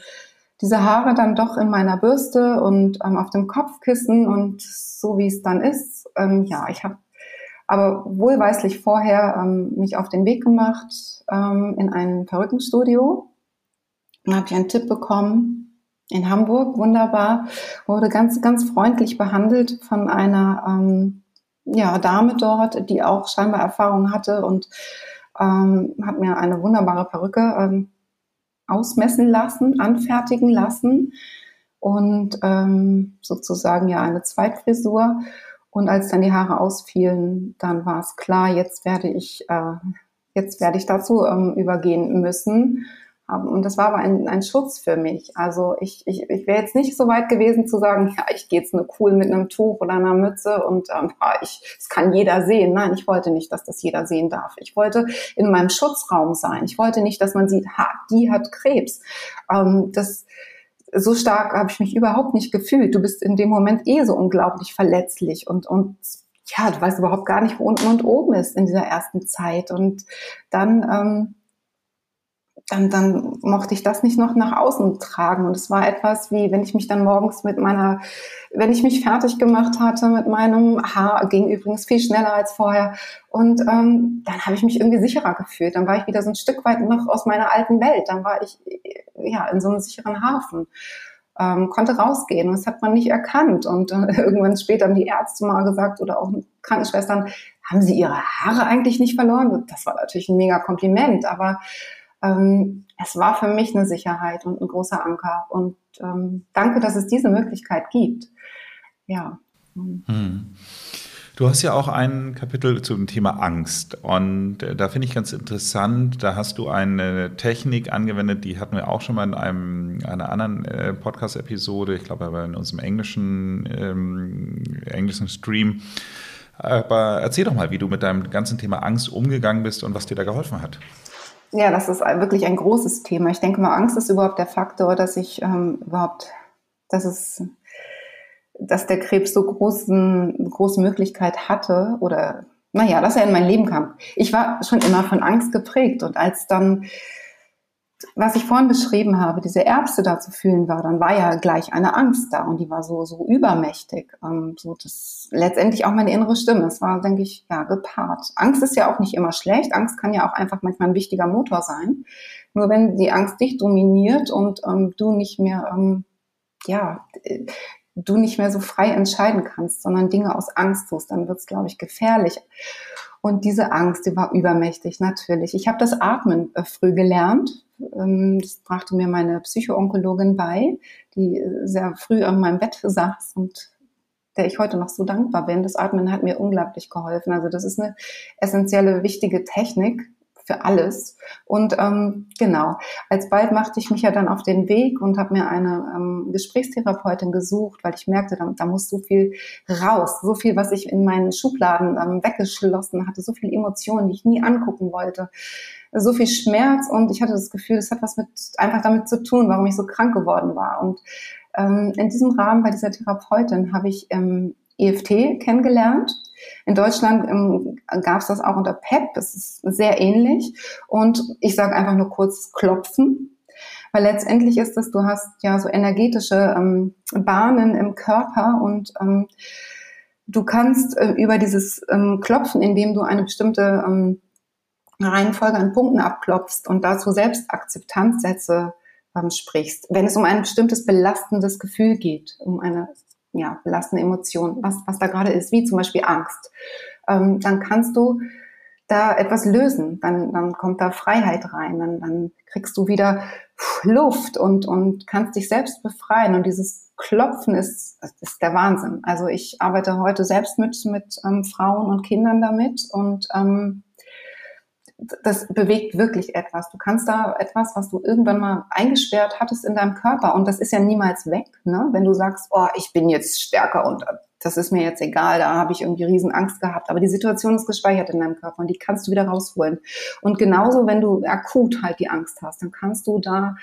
Speaker 1: diese Haare dann doch in meiner Bürste und ähm, auf dem Kopfkissen und so wie es dann ist. Ähm, ja, ich habe aber wohlweislich vorher ähm, mich auf den Weg gemacht ähm, in ein Perückenstudio. Dann habe ich einen Tipp bekommen in Hamburg, wunderbar, wurde ganz, ganz freundlich behandelt von einer ähm, ja, Dame dort, die auch scheinbar Erfahrung hatte und ähm, hat mir eine wunderbare Perücke ähm, ausmessen lassen, anfertigen lassen und ähm, sozusagen ja eine Zweitfrisur. Und als dann die Haare ausfielen, dann war es klar, jetzt werde ich, äh, jetzt werde ich dazu ähm, übergehen müssen. Und das war aber ein, ein Schutz für mich. Also ich, ich, ich wäre jetzt nicht so weit gewesen zu sagen, [laughs] ja, ich gehe jetzt nur cool mit einem Tuch oder einer Mütze und ähm, ja, ich, das kann jeder sehen. Nein, ich wollte nicht, dass das jeder sehen darf. Ich wollte in meinem Schutzraum sein. Ich wollte nicht, dass man sieht, ha, die hat Krebs. Ähm, das, so stark habe ich mich überhaupt nicht gefühlt. Du bist in dem Moment eh so unglaublich verletzlich und, und ja, du weißt überhaupt gar nicht, wo unten und oben ist in dieser ersten Zeit. Und dann, ähm, dann, dann mochte ich das nicht noch nach außen tragen. Und es war etwas wie, wenn ich mich dann morgens mit meiner, wenn ich mich fertig gemacht hatte mit meinem Haar, ging übrigens viel schneller als vorher. Und ähm, dann habe ich mich irgendwie sicherer gefühlt. Dann war ich wieder so ein Stück weit noch aus meiner alten Welt. Dann war ich ja in so einem sicheren Hafen. Ähm, konnte rausgehen und das hat man nicht erkannt. Und äh, [laughs] irgendwann später haben die Ärzte mal gesagt oder auch Krankenschwestern, haben sie ihre Haare eigentlich nicht verloren? Das war natürlich ein mega Kompliment, aber ähm, es war für mich eine Sicherheit und ein großer Anker. Und ähm, danke, dass es diese Möglichkeit gibt. Ja. Hm.
Speaker 3: Du hast ja auch ein Kapitel zum Thema Angst und äh, da finde ich ganz interessant, da hast du eine Technik angewendet, die hatten wir auch schon mal in einem, einer anderen äh, Podcast-Episode, ich glaube aber in unserem englischen, ähm, englischen Stream. Aber erzähl doch mal, wie du mit deinem ganzen Thema Angst umgegangen bist und was dir da geholfen hat.
Speaker 1: Ja, das ist wirklich ein großes Thema. Ich denke mal, Angst ist überhaupt der Faktor, dass ich ähm, überhaupt, dass es dass der Krebs so großen, große Möglichkeit hatte oder naja, dass er in mein Leben kam. Ich war schon immer von Angst geprägt und als dann, was ich vorhin beschrieben habe, diese Erbse da zu fühlen war, dann war ja gleich eine Angst da und die war so, so übermächtig. Ähm, so das, letztendlich auch meine innere Stimme. Es war, denke ich, ja, gepaart. Angst ist ja auch nicht immer schlecht. Angst kann ja auch einfach manchmal ein wichtiger Motor sein. Nur wenn die Angst dich dominiert und ähm, du nicht mehr, ähm, ja, du nicht mehr so frei entscheiden kannst, sondern Dinge aus Angst tust, dann wird es, glaube ich, gefährlich. Und diese Angst, die war übermächtig, natürlich. Ich habe das Atmen äh, früh gelernt. Ähm, das brachte mir meine Psychoonkologin bei, die äh, sehr früh an meinem Bett saß und der ich heute noch so dankbar bin. Das Atmen hat mir unglaublich geholfen. Also das ist eine essentielle, wichtige Technik, für alles. Und ähm, genau, alsbald machte ich mich ja dann auf den Weg und habe mir eine ähm, Gesprächstherapeutin gesucht, weil ich merkte, da, da muss so viel raus, so viel, was ich in meinen Schubladen ähm, weggeschlossen hatte, so viele Emotionen, die ich nie angucken wollte so viel Schmerz und ich hatte das Gefühl, das hat was mit einfach damit zu tun, warum ich so krank geworden war. Und ähm, in diesem Rahmen bei dieser Therapeutin habe ich ähm, EFT kennengelernt. In Deutschland ähm, gab es das auch unter PEP, das ist sehr ähnlich. Und ich sage einfach nur kurz Klopfen, weil letztendlich ist es, du hast ja so energetische ähm, Bahnen im Körper und ähm, du kannst äh, über dieses ähm, Klopfen, indem du eine bestimmte ähm, Reihenfolge an Punkten abklopfst und dazu Selbstakzeptanzsätze ähm, sprichst, wenn es um ein bestimmtes belastendes Gefühl geht, um eine ja, belastende Emotion, was, was da gerade ist, wie zum Beispiel Angst, ähm, dann kannst du da etwas lösen. Dann, dann kommt da Freiheit rein, dann, dann kriegst du wieder Luft und, und kannst dich selbst befreien. Und dieses Klopfen ist, ist der Wahnsinn. Also ich arbeite heute selbst mit, mit ähm, Frauen und Kindern damit und ähm, das bewegt wirklich etwas. Du kannst da etwas, was du irgendwann mal eingesperrt hattest in deinem Körper und das ist ja niemals weg, ne? Wenn du sagst, oh, ich bin jetzt stärker und das ist mir jetzt egal, da habe ich irgendwie riesen Angst gehabt, aber die Situation ist gespeichert in deinem Körper und die kannst du wieder rausholen. Und genauso, wenn du akut halt die Angst hast, dann kannst du da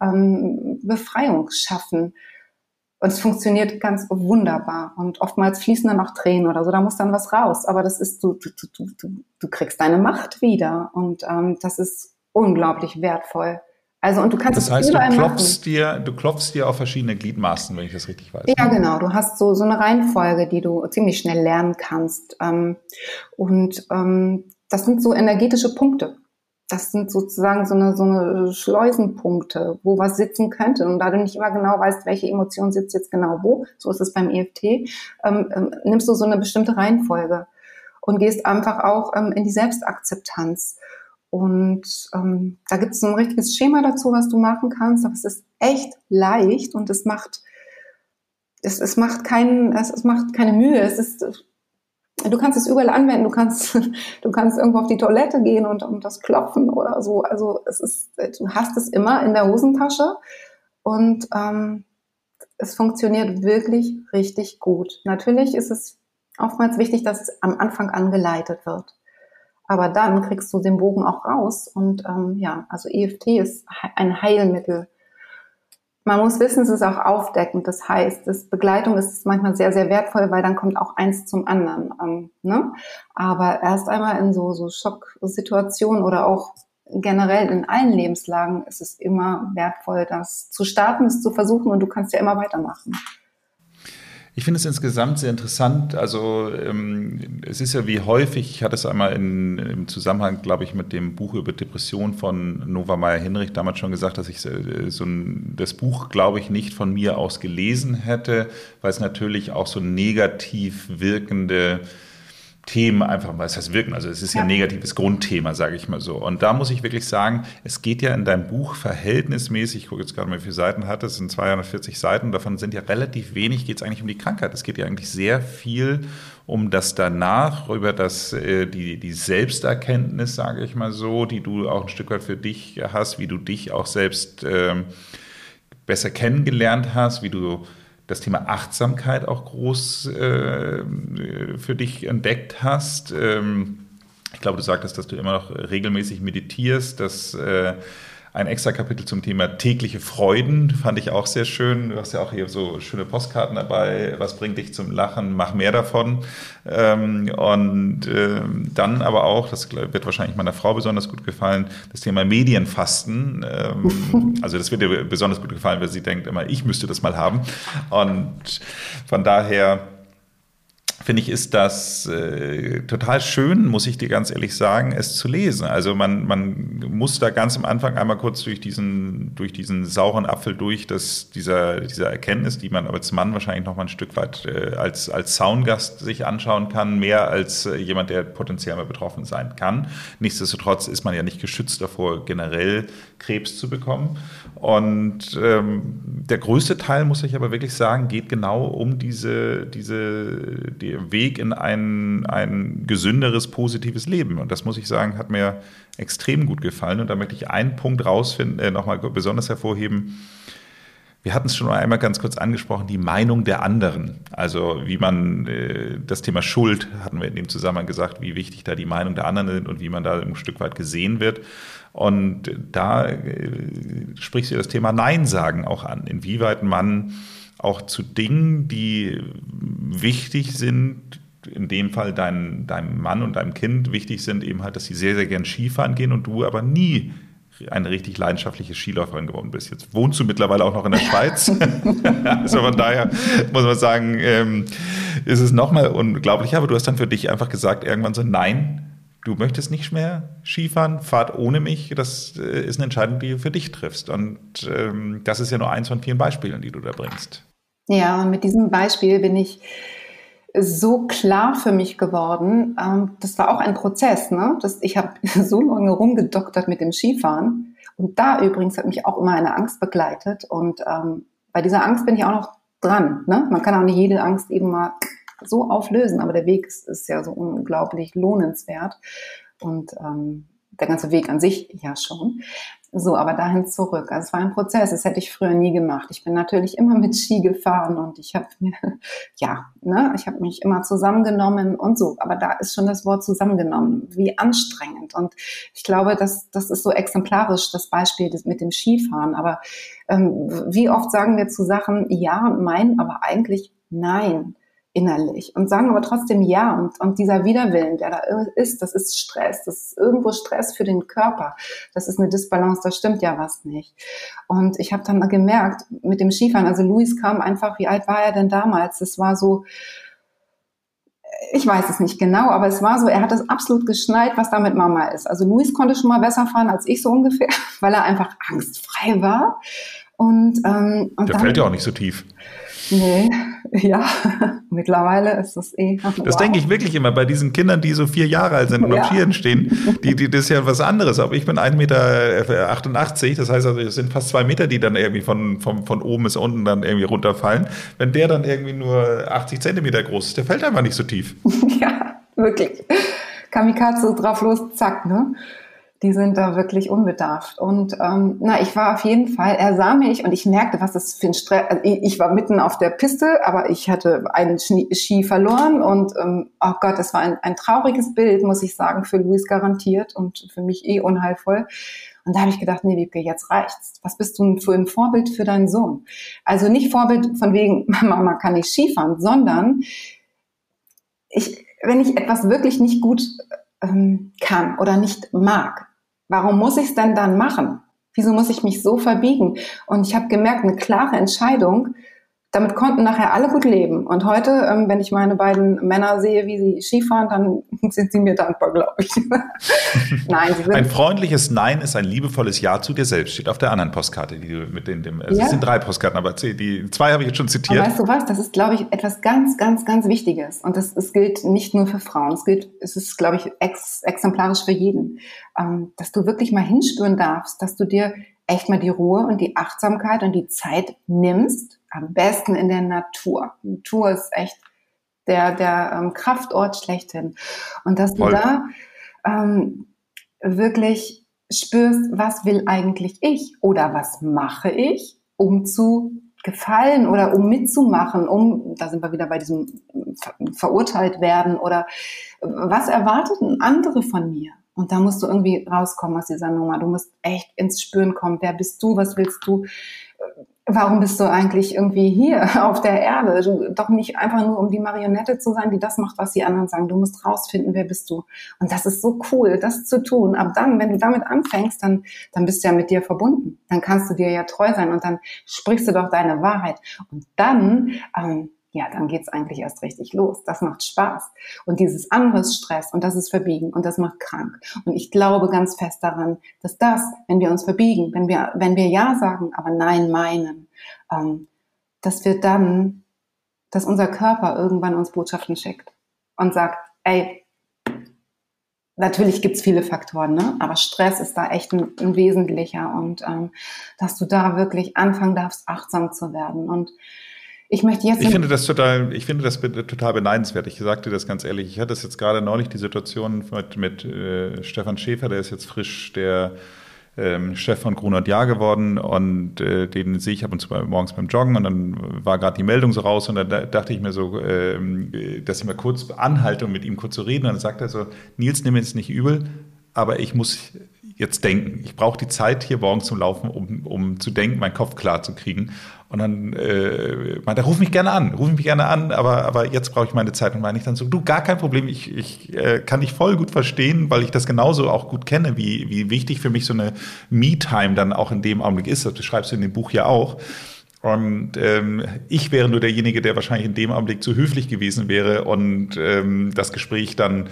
Speaker 1: ähm, Befreiung schaffen. Und es funktioniert ganz wunderbar. Und oftmals fließen dann auch Tränen oder so, da muss dann was raus. Aber das ist, du, du, du, du, du kriegst deine Macht wieder. Und ähm, das ist unglaublich wertvoll. Also und du kannst
Speaker 3: das heißt, du klopfst machen. dir, du klopfst dir auf verschiedene Gliedmaßen, wenn ich das richtig weiß.
Speaker 1: Ja, genau. Du hast so so eine Reihenfolge, die du ziemlich schnell lernen kannst. Ähm, und ähm, das sind so energetische Punkte das sind sozusagen so eine, so eine Schleusenpunkte, wo was sitzen könnte. Und da du nicht immer genau weißt, welche Emotion sitzt jetzt genau wo, so ist es beim EFT, ähm, ähm, nimmst du so eine bestimmte Reihenfolge und gehst einfach auch ähm, in die Selbstakzeptanz. Und ähm, da gibt es ein richtiges Schema dazu, was du machen kannst, aber es ist echt leicht und es macht es, es macht keinen, es, es macht keine Mühe. Es ist du kannst es überall anwenden. Du kannst, [laughs] du kannst irgendwo auf die Toilette gehen und, und das klopfen oder so. Also es ist, du hast es immer in der Hosentasche und ähm, es funktioniert wirklich richtig gut. Natürlich ist es oftmals wichtig, dass es am Anfang angeleitet wird. Aber dann kriegst du den Bogen auch raus. Und ähm, ja, also EFT ist ein Heilmittel man muss wissen, es ist auch aufdeckend. Das heißt, das Begleitung ist manchmal sehr, sehr wertvoll, weil dann kommt auch eins zum anderen. Ähm, ne? Aber erst einmal in so, so Schocksituationen oder auch generell in allen Lebenslagen ist es immer wertvoll, das zu starten, es zu versuchen und du kannst ja immer weitermachen.
Speaker 3: Ich finde es insgesamt sehr interessant. Also ähm, es ist ja wie häufig, ich hatte es einmal in, im Zusammenhang, glaube ich, mit dem Buch über Depression von Nova Meyer Hinrich damals schon gesagt, dass ich äh, so ein, das Buch, glaube ich, nicht von mir aus gelesen hätte, weil es natürlich auch so negativ wirkende Themen einfach, was heißt wirken? Also es ist ja, ein negatives Grundthema, sage ich mal so. Und da muss ich wirklich sagen, es geht ja in deinem Buch verhältnismäßig, ich gucke jetzt gerade mal, wie viele Seiten hat es, sind 240 Seiten, davon sind ja relativ wenig, geht es eigentlich um die Krankheit. Es geht ja eigentlich sehr viel um das danach, über das, äh, die, die Selbsterkenntnis, sage ich mal so, die du auch ein Stück weit für dich hast, wie du dich auch selbst ähm, besser kennengelernt hast, wie du das Thema Achtsamkeit auch groß äh, für dich entdeckt hast. Ähm, ich glaube, du sagtest, dass du immer noch regelmäßig meditierst, dass äh, ein extra Kapitel zum Thema tägliche Freuden, fand ich auch sehr schön. Du hast ja auch hier so schöne Postkarten dabei. Was bringt dich zum Lachen? Mach mehr davon. Ähm, und ähm, dann aber auch, das wird wahrscheinlich meiner Frau besonders gut gefallen, das Thema Medienfasten. Ähm, [laughs] also das wird ihr besonders gut gefallen, weil sie denkt immer, ich müsste das mal haben. Und von daher finde ich, ist das äh, total schön, muss ich dir ganz ehrlich sagen, es zu lesen. Also man, man muss da ganz am Anfang einmal kurz durch diesen, durch diesen sauren Apfel durch, dass dieser, dieser Erkenntnis, die man als Mann wahrscheinlich noch mal ein Stück weit äh, als, als Soundgast sich anschauen kann, mehr als äh, jemand, der potenziell mal betroffen sein kann. Nichtsdestotrotz ist man ja nicht geschützt davor, generell Krebs zu bekommen. Und ähm, der größte Teil, muss ich aber wirklich sagen, geht genau um diese, diese, die Weg in ein, ein gesünderes, positives Leben. Und das muss ich sagen, hat mir extrem gut gefallen. Und da möchte ich einen Punkt rausfinden, äh, nochmal besonders hervorheben. Wir hatten es schon einmal ganz kurz angesprochen, die Meinung der anderen. Also wie man äh, das Thema Schuld hatten wir in dem Zusammenhang gesagt, wie wichtig da die Meinung der anderen sind und wie man da ein Stück weit gesehen wird. Und da äh, sprichst du das Thema Nein sagen auch an, inwieweit man auch zu Dingen, die wichtig sind, in dem Fall dein, deinem Mann und deinem Kind wichtig sind, eben halt, dass sie sehr, sehr gern Skifahren gehen und du aber nie eine richtig leidenschaftliche Skiläuferin geworden bist. Jetzt wohnst du mittlerweile auch noch in der Schweiz. [laughs] also von daher muss man sagen, ähm, ist es nochmal unglaublich. Aber du hast dann für dich einfach gesagt, irgendwann so, nein, du möchtest nicht mehr Skifahren, fahrt ohne mich. Das äh, ist eine Entscheidung, die du für dich triffst. Und ähm, das ist ja nur eins von vielen Beispielen, die du da bringst.
Speaker 1: Ja, und mit diesem Beispiel bin ich so klar für mich geworden. Ähm, das war auch ein Prozess. Ne? Das, ich habe [laughs] so lange rumgedoktert mit dem Skifahren. Und da übrigens hat mich auch immer eine Angst begleitet. Und ähm, bei dieser Angst bin ich auch noch dran. Ne? Man kann auch nicht jede Angst eben mal so auflösen, aber der Weg ist, ist ja so unglaublich lohnenswert. Und ähm, der ganze Weg an sich ja schon. So, aber dahin zurück. Also es war ein Prozess, das hätte ich früher nie gemacht. Ich bin natürlich immer mit Ski gefahren und ich habe mir, [laughs] ja, ne, ich habe mich immer zusammengenommen und so. Aber da ist schon das Wort zusammengenommen, wie anstrengend. Und ich glaube, das, das ist so exemplarisch, das Beispiel mit dem Skifahren. Aber ähm, wie oft sagen wir zu Sachen ja nein, aber eigentlich nein innerlich und sagen aber trotzdem ja und, und dieser Widerwillen, der da ist, das ist Stress, das ist irgendwo Stress für den Körper, das ist eine Disbalance, da stimmt ja was nicht. Und ich habe dann gemerkt mit dem Skifahren, also Luis kam einfach, wie alt war er denn damals? Das war so, ich weiß es nicht genau, aber es war so, er hat es absolut geschnallt, was da mit Mama ist. Also Luis konnte schon mal besser fahren als ich so ungefähr, [laughs] weil er einfach angstfrei war. Und, ähm, und
Speaker 3: der
Speaker 1: dann,
Speaker 3: fällt ja auch nicht so tief.
Speaker 1: Nee, [laughs] ja, [laughs] mittlerweile ist das eh. [laughs]
Speaker 3: Das wow. denke ich wirklich immer bei diesen Kindern, die so vier Jahre alt sind und ja. auf Skiern stehen. Die, die, das ist ja was anderes. Aber ich bin 1,88 Meter, das heißt also, es sind fast zwei Meter, die dann irgendwie von, von, von oben bis unten dann irgendwie runterfallen. Wenn der dann irgendwie nur 80 Zentimeter groß ist, der fällt einfach nicht so tief.
Speaker 1: ja, wirklich. Kamikaze drauf los, zack, ne? Die sind da wirklich unbedarft. Und ähm, na, ich war auf jeden Fall, er sah mich und ich merkte, was das für ein Stress. Also ich, ich war mitten auf der Piste, aber ich hatte einen Ski verloren und ähm, oh Gott, das war ein, ein trauriges Bild, muss ich sagen, für Luis garantiert und für mich eh unheilvoll. Und da habe ich gedacht, nee, Wiebke, jetzt reicht's. Was bist du für ein Vorbild für deinen Sohn? Also nicht Vorbild von wegen, [laughs] Mama kann nicht Skifahren, sondern ich, wenn ich etwas wirklich nicht gut ähm, kann oder nicht mag, warum muss ich es denn dann machen? Wieso muss ich mich so verbiegen? Und ich habe gemerkt, eine klare Entscheidung damit konnten nachher alle gut leben. Und heute, ähm, wenn ich meine beiden Männer sehe, wie sie Skifahren, dann [laughs] sind sie mir dankbar, glaube ich. [laughs]
Speaker 3: Nein, sie sind ein freundliches Nein ist ein liebevolles Ja zu dir selbst. Steht auf der anderen Postkarte, die du mit den, dem, also ja. es sind drei Postkarten, aber die zwei habe ich jetzt schon zitiert.
Speaker 1: Aber weißt du was? Das ist, glaube ich, etwas ganz, ganz, ganz Wichtiges. Und das, das gilt nicht nur für Frauen. Es gilt, es ist, glaube ich, ex, exemplarisch für jeden, ähm, dass du wirklich mal hinspüren darfst, dass du dir echt mal die Ruhe und die Achtsamkeit und die Zeit nimmst, am besten in der Natur. Natur ist echt der, der ähm, Kraftort schlechthin. Und dass Voll. du da ähm, wirklich spürst, was will eigentlich ich oder was mache ich, um zu gefallen oder um mitzumachen, um, da sind wir wieder bei diesem ver verurteilt werden oder was erwarteten andere von mir? Und da musst du irgendwie rauskommen aus dieser Nummer. Du musst echt ins Spüren kommen. Wer bist du? Was willst du? Warum bist du eigentlich irgendwie hier [laughs] auf der Erde? Du, doch nicht einfach nur, um die Marionette zu sein, die das macht, was die anderen sagen. Du musst rausfinden, wer bist du? Und das ist so cool, das zu tun. Ab dann, wenn du damit anfängst, dann, dann bist du ja mit dir verbunden. Dann kannst du dir ja treu sein und dann sprichst du doch deine Wahrheit. Und dann, ähm, ja, dann geht's eigentlich erst richtig los. Das macht Spaß. Und dieses andere ist Stress und das ist Verbiegen und das macht krank. Und ich glaube ganz fest daran, dass das, wenn wir uns verbiegen, wenn wir, wenn wir Ja sagen, aber Nein meinen, ähm, dass wir dann, dass unser Körper irgendwann uns Botschaften schickt und sagt, ey, natürlich gibt's viele Faktoren, ne? aber Stress ist da echt ein, ein wesentlicher und ähm, dass du da wirklich anfangen darfst, achtsam zu werden. Und ich möchte jetzt.
Speaker 3: Ich finde das total, ich finde das total beneidenswert. Ich sagte das ganz ehrlich. Ich hatte es jetzt gerade neulich die Situation mit, mit äh, Stefan Schäfer, der ist jetzt frisch der ähm, Chef von Grunert Jahr geworden und äh, den sehe ich ab und zu morgens beim Joggen und dann war gerade die Meldung so raus und dann dachte ich mir so, äh, dass ich mal kurz anhalte, um mit ihm kurz zu reden und dann sagt er so, Nils, nimm mir jetzt nicht übel, aber ich muss jetzt denken. Ich brauche die Zeit hier morgens zum Laufen, um, um zu denken, meinen Kopf klar zu kriegen. Und dann äh, meinte ruf mich gerne an, ruf mich gerne an, aber, aber jetzt brauche ich meine Zeit. Und meine ich dann so, du, gar kein Problem, ich, ich äh, kann dich voll gut verstehen, weil ich das genauso auch gut kenne, wie, wie wichtig für mich so eine Me-Time dann auch in dem Augenblick ist. Das schreibst du in dem Buch ja auch. Und ähm, ich wäre nur derjenige, der wahrscheinlich in dem Augenblick zu höflich gewesen wäre und ähm, das Gespräch dann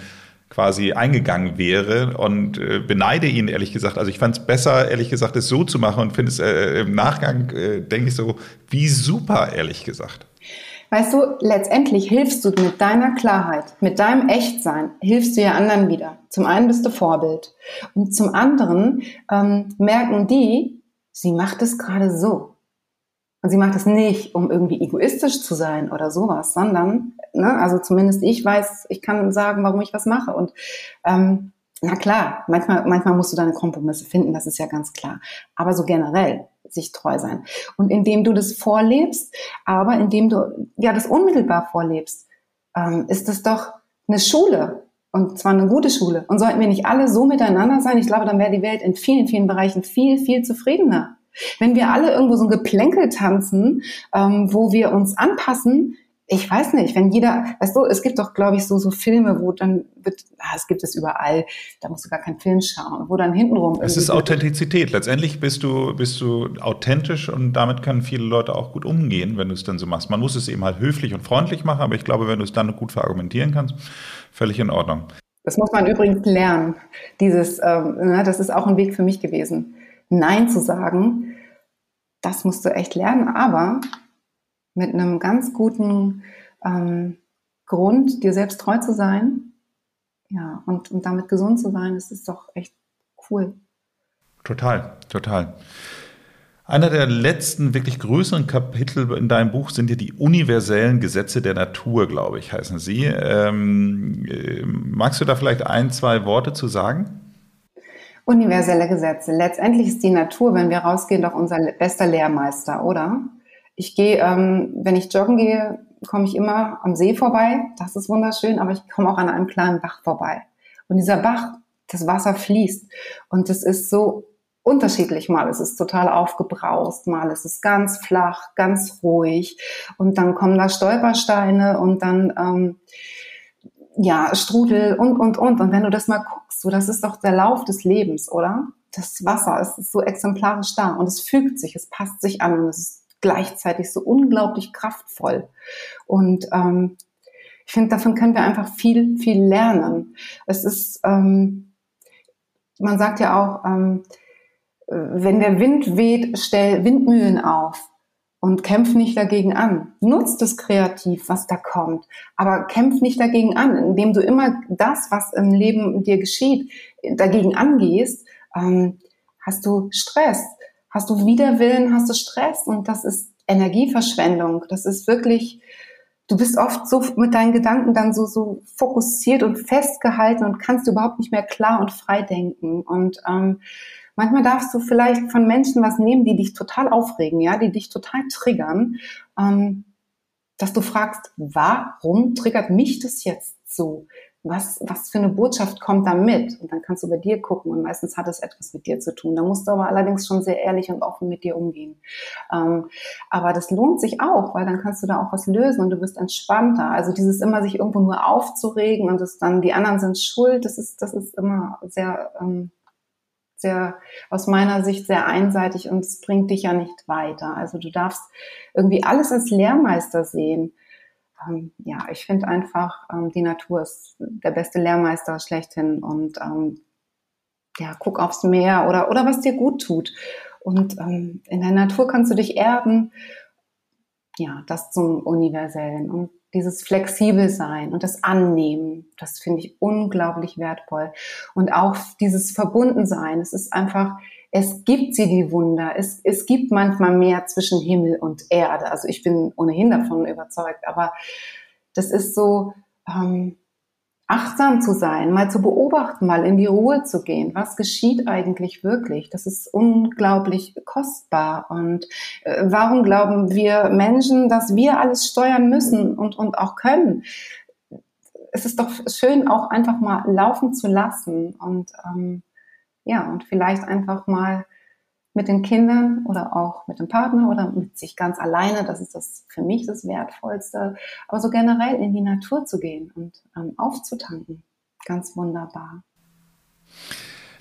Speaker 3: quasi eingegangen wäre und äh, beneide ihn ehrlich gesagt. Also ich fand es besser, ehrlich gesagt, es so zu machen und finde es äh, im Nachgang, äh, denke ich so, wie super, ehrlich gesagt.
Speaker 1: Weißt du, letztendlich hilfst du mit deiner Klarheit, mit deinem Echtsein, hilfst du ja anderen wieder. Zum einen bist du Vorbild und zum anderen ähm, merken die, sie macht es gerade so. Und sie macht es nicht, um irgendwie egoistisch zu sein oder sowas, sondern, ne, also zumindest ich weiß, ich kann sagen, warum ich was mache. Und ähm, na klar, manchmal, manchmal musst du deine Kompromisse finden, das ist ja ganz klar. Aber so generell sich treu sein. Und indem du das vorlebst, aber indem du ja das unmittelbar vorlebst, ähm, ist das doch eine Schule. Und zwar eine gute Schule. Und sollten wir nicht alle so miteinander sein, ich glaube, dann wäre die Welt in vielen, vielen Bereichen viel, viel zufriedener. Wenn wir alle irgendwo so ein Geplänkel tanzen, ähm, wo wir uns anpassen, ich weiß nicht, wenn jeder, weißt du, es gibt doch, glaube ich, so, so Filme, wo dann wird, ah, es gibt es überall, da musst du gar keinen Film schauen, wo dann hintenrum.
Speaker 3: Es ist Authentizität. Letztendlich bist du, bist du authentisch und damit können viele Leute auch gut umgehen, wenn du es dann so machst. Man muss es eben halt höflich und freundlich machen, aber ich glaube, wenn du es dann gut verargumentieren kannst, völlig in Ordnung.
Speaker 1: Das muss man übrigens lernen. Dieses, ähm, ne, das ist auch ein Weg für mich gewesen Nein zu sagen, das musst du echt lernen, aber mit einem ganz guten ähm, Grund, dir selbst treu zu sein, ja, und, und damit gesund zu sein, das ist doch echt cool.
Speaker 3: Total, total. Einer der letzten wirklich größeren Kapitel in deinem Buch sind ja die universellen Gesetze der Natur, glaube ich, heißen sie. Ähm, äh, magst du da vielleicht ein, zwei Worte zu sagen?
Speaker 1: Universelle Gesetze. Letztendlich ist die Natur, wenn wir rausgehen, doch unser bester Lehrmeister, oder? Ich gehe, ähm, wenn ich joggen gehe, komme ich immer am See vorbei. Das ist wunderschön, aber ich komme auch an einem kleinen Bach vorbei. Und dieser Bach, das Wasser fließt. Und es ist so unterschiedlich. Mal ist es total aufgebraust, mal ist es ganz flach, ganz ruhig. Und dann kommen da Stolpersteine und dann ähm, ja, Strudel und, und, und. Und wenn du das mal guckst, so, das ist doch der Lauf des Lebens, oder? Das Wasser ist so exemplarisch da und es fügt sich, es passt sich an und es ist gleichzeitig so unglaublich kraftvoll. Und ähm, ich finde, davon können wir einfach viel, viel lernen. Es ist, ähm, man sagt ja auch, ähm, wenn der Wind weht, stell Windmühlen auf und kämpf nicht dagegen an. Nutzt es kreativ, was da kommt, aber kämpf nicht dagegen an, indem du immer das, was im Leben dir geschieht, dagegen angehst, ähm, hast du Stress. Hast du Widerwillen, hast du Stress und das ist Energieverschwendung. Das ist wirklich, du bist oft so mit deinen Gedanken dann so, so fokussiert und festgehalten und kannst überhaupt nicht mehr klar und frei denken. Und ähm, Manchmal darfst du vielleicht von Menschen was nehmen, die dich total aufregen, ja, die dich total triggern, ähm, dass du fragst, warum triggert mich das jetzt so? Was, was für eine Botschaft kommt da mit? Und dann kannst du bei dir gucken und meistens hat es etwas mit dir zu tun. Da musst du aber allerdings schon sehr ehrlich und offen mit dir umgehen. Ähm, aber das lohnt sich auch, weil dann kannst du da auch was lösen und du wirst entspannter. Also dieses immer sich irgendwo nur aufzuregen und das dann die anderen sind schuld, das ist, das ist immer sehr ähm, sehr, aus meiner Sicht sehr einseitig und es bringt dich ja nicht weiter. Also du darfst irgendwie alles als Lehrmeister sehen. ähm, ja, ich finde einfach, ähm, die Natur ist der beste Lehrmeister schlechthin und ähm, ja, guck aufs Meer oder, oder was dir gut tut. Und ähm, in der Natur kannst du dich erden. Ja, das zum Universellen. Und dieses flexibel sein und das Annehmen, das finde ich unglaublich wertvoll. Und auch dieses Verbundensein. Es ist einfach, es gibt sie die Wunder. Es, es gibt manchmal mehr zwischen Himmel und Erde. Also ich bin ohnehin davon überzeugt. Aber das ist so, ähm, achtsam zu sein, mal zu beobachten, mal in die Ruhe zu gehen. Was geschieht eigentlich wirklich? Das ist unglaublich kostbar. Und äh, warum glauben wir Menschen, dass wir alles steuern müssen und, und auch können? Es ist doch schön, auch einfach mal laufen zu lassen und ähm, ja, und vielleicht einfach mal mit den Kindern oder auch mit dem Partner oder mit sich ganz alleine, das ist das für mich das Wertvollste, aber so generell in die Natur zu gehen und ähm, aufzutanken, ganz wunderbar.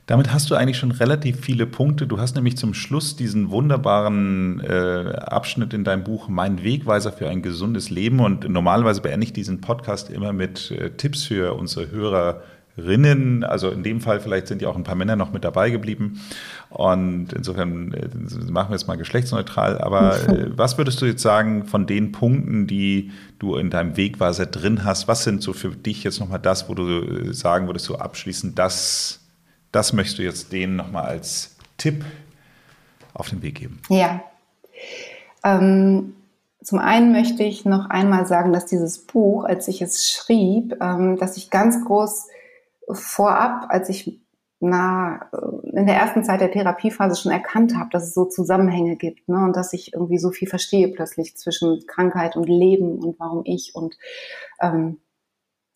Speaker 3: Damit hast du eigentlich schon relativ viele Punkte. Du hast nämlich zum Schluss diesen wunderbaren äh, Abschnitt in deinem Buch Mein Wegweiser für ein gesundes Leben. Und normalerweise beende ich diesen Podcast immer mit äh, Tipps für unsere Hörer Rinnen, also in dem Fall vielleicht sind ja auch ein paar Männer noch mit dabei geblieben. Und insofern äh, machen wir es mal geschlechtsneutral. Aber äh, [laughs] was würdest du jetzt sagen von den Punkten, die du in deinem Wegweiser drin hast? Was sind so für dich jetzt nochmal das, wo du äh, sagen würdest, so abschließend, das, das möchtest du jetzt denen nochmal als Tipp auf den Weg geben?
Speaker 1: Ja. Ähm zum einen möchte ich noch einmal sagen, dass dieses Buch, als ich es schrieb, ähm, dass ich ganz groß vorab, als ich na, in der ersten Zeit der Therapiephase schon erkannt habe, dass es so Zusammenhänge gibt ne, und dass ich irgendwie so viel verstehe plötzlich zwischen Krankheit und Leben und warum ich und ähm,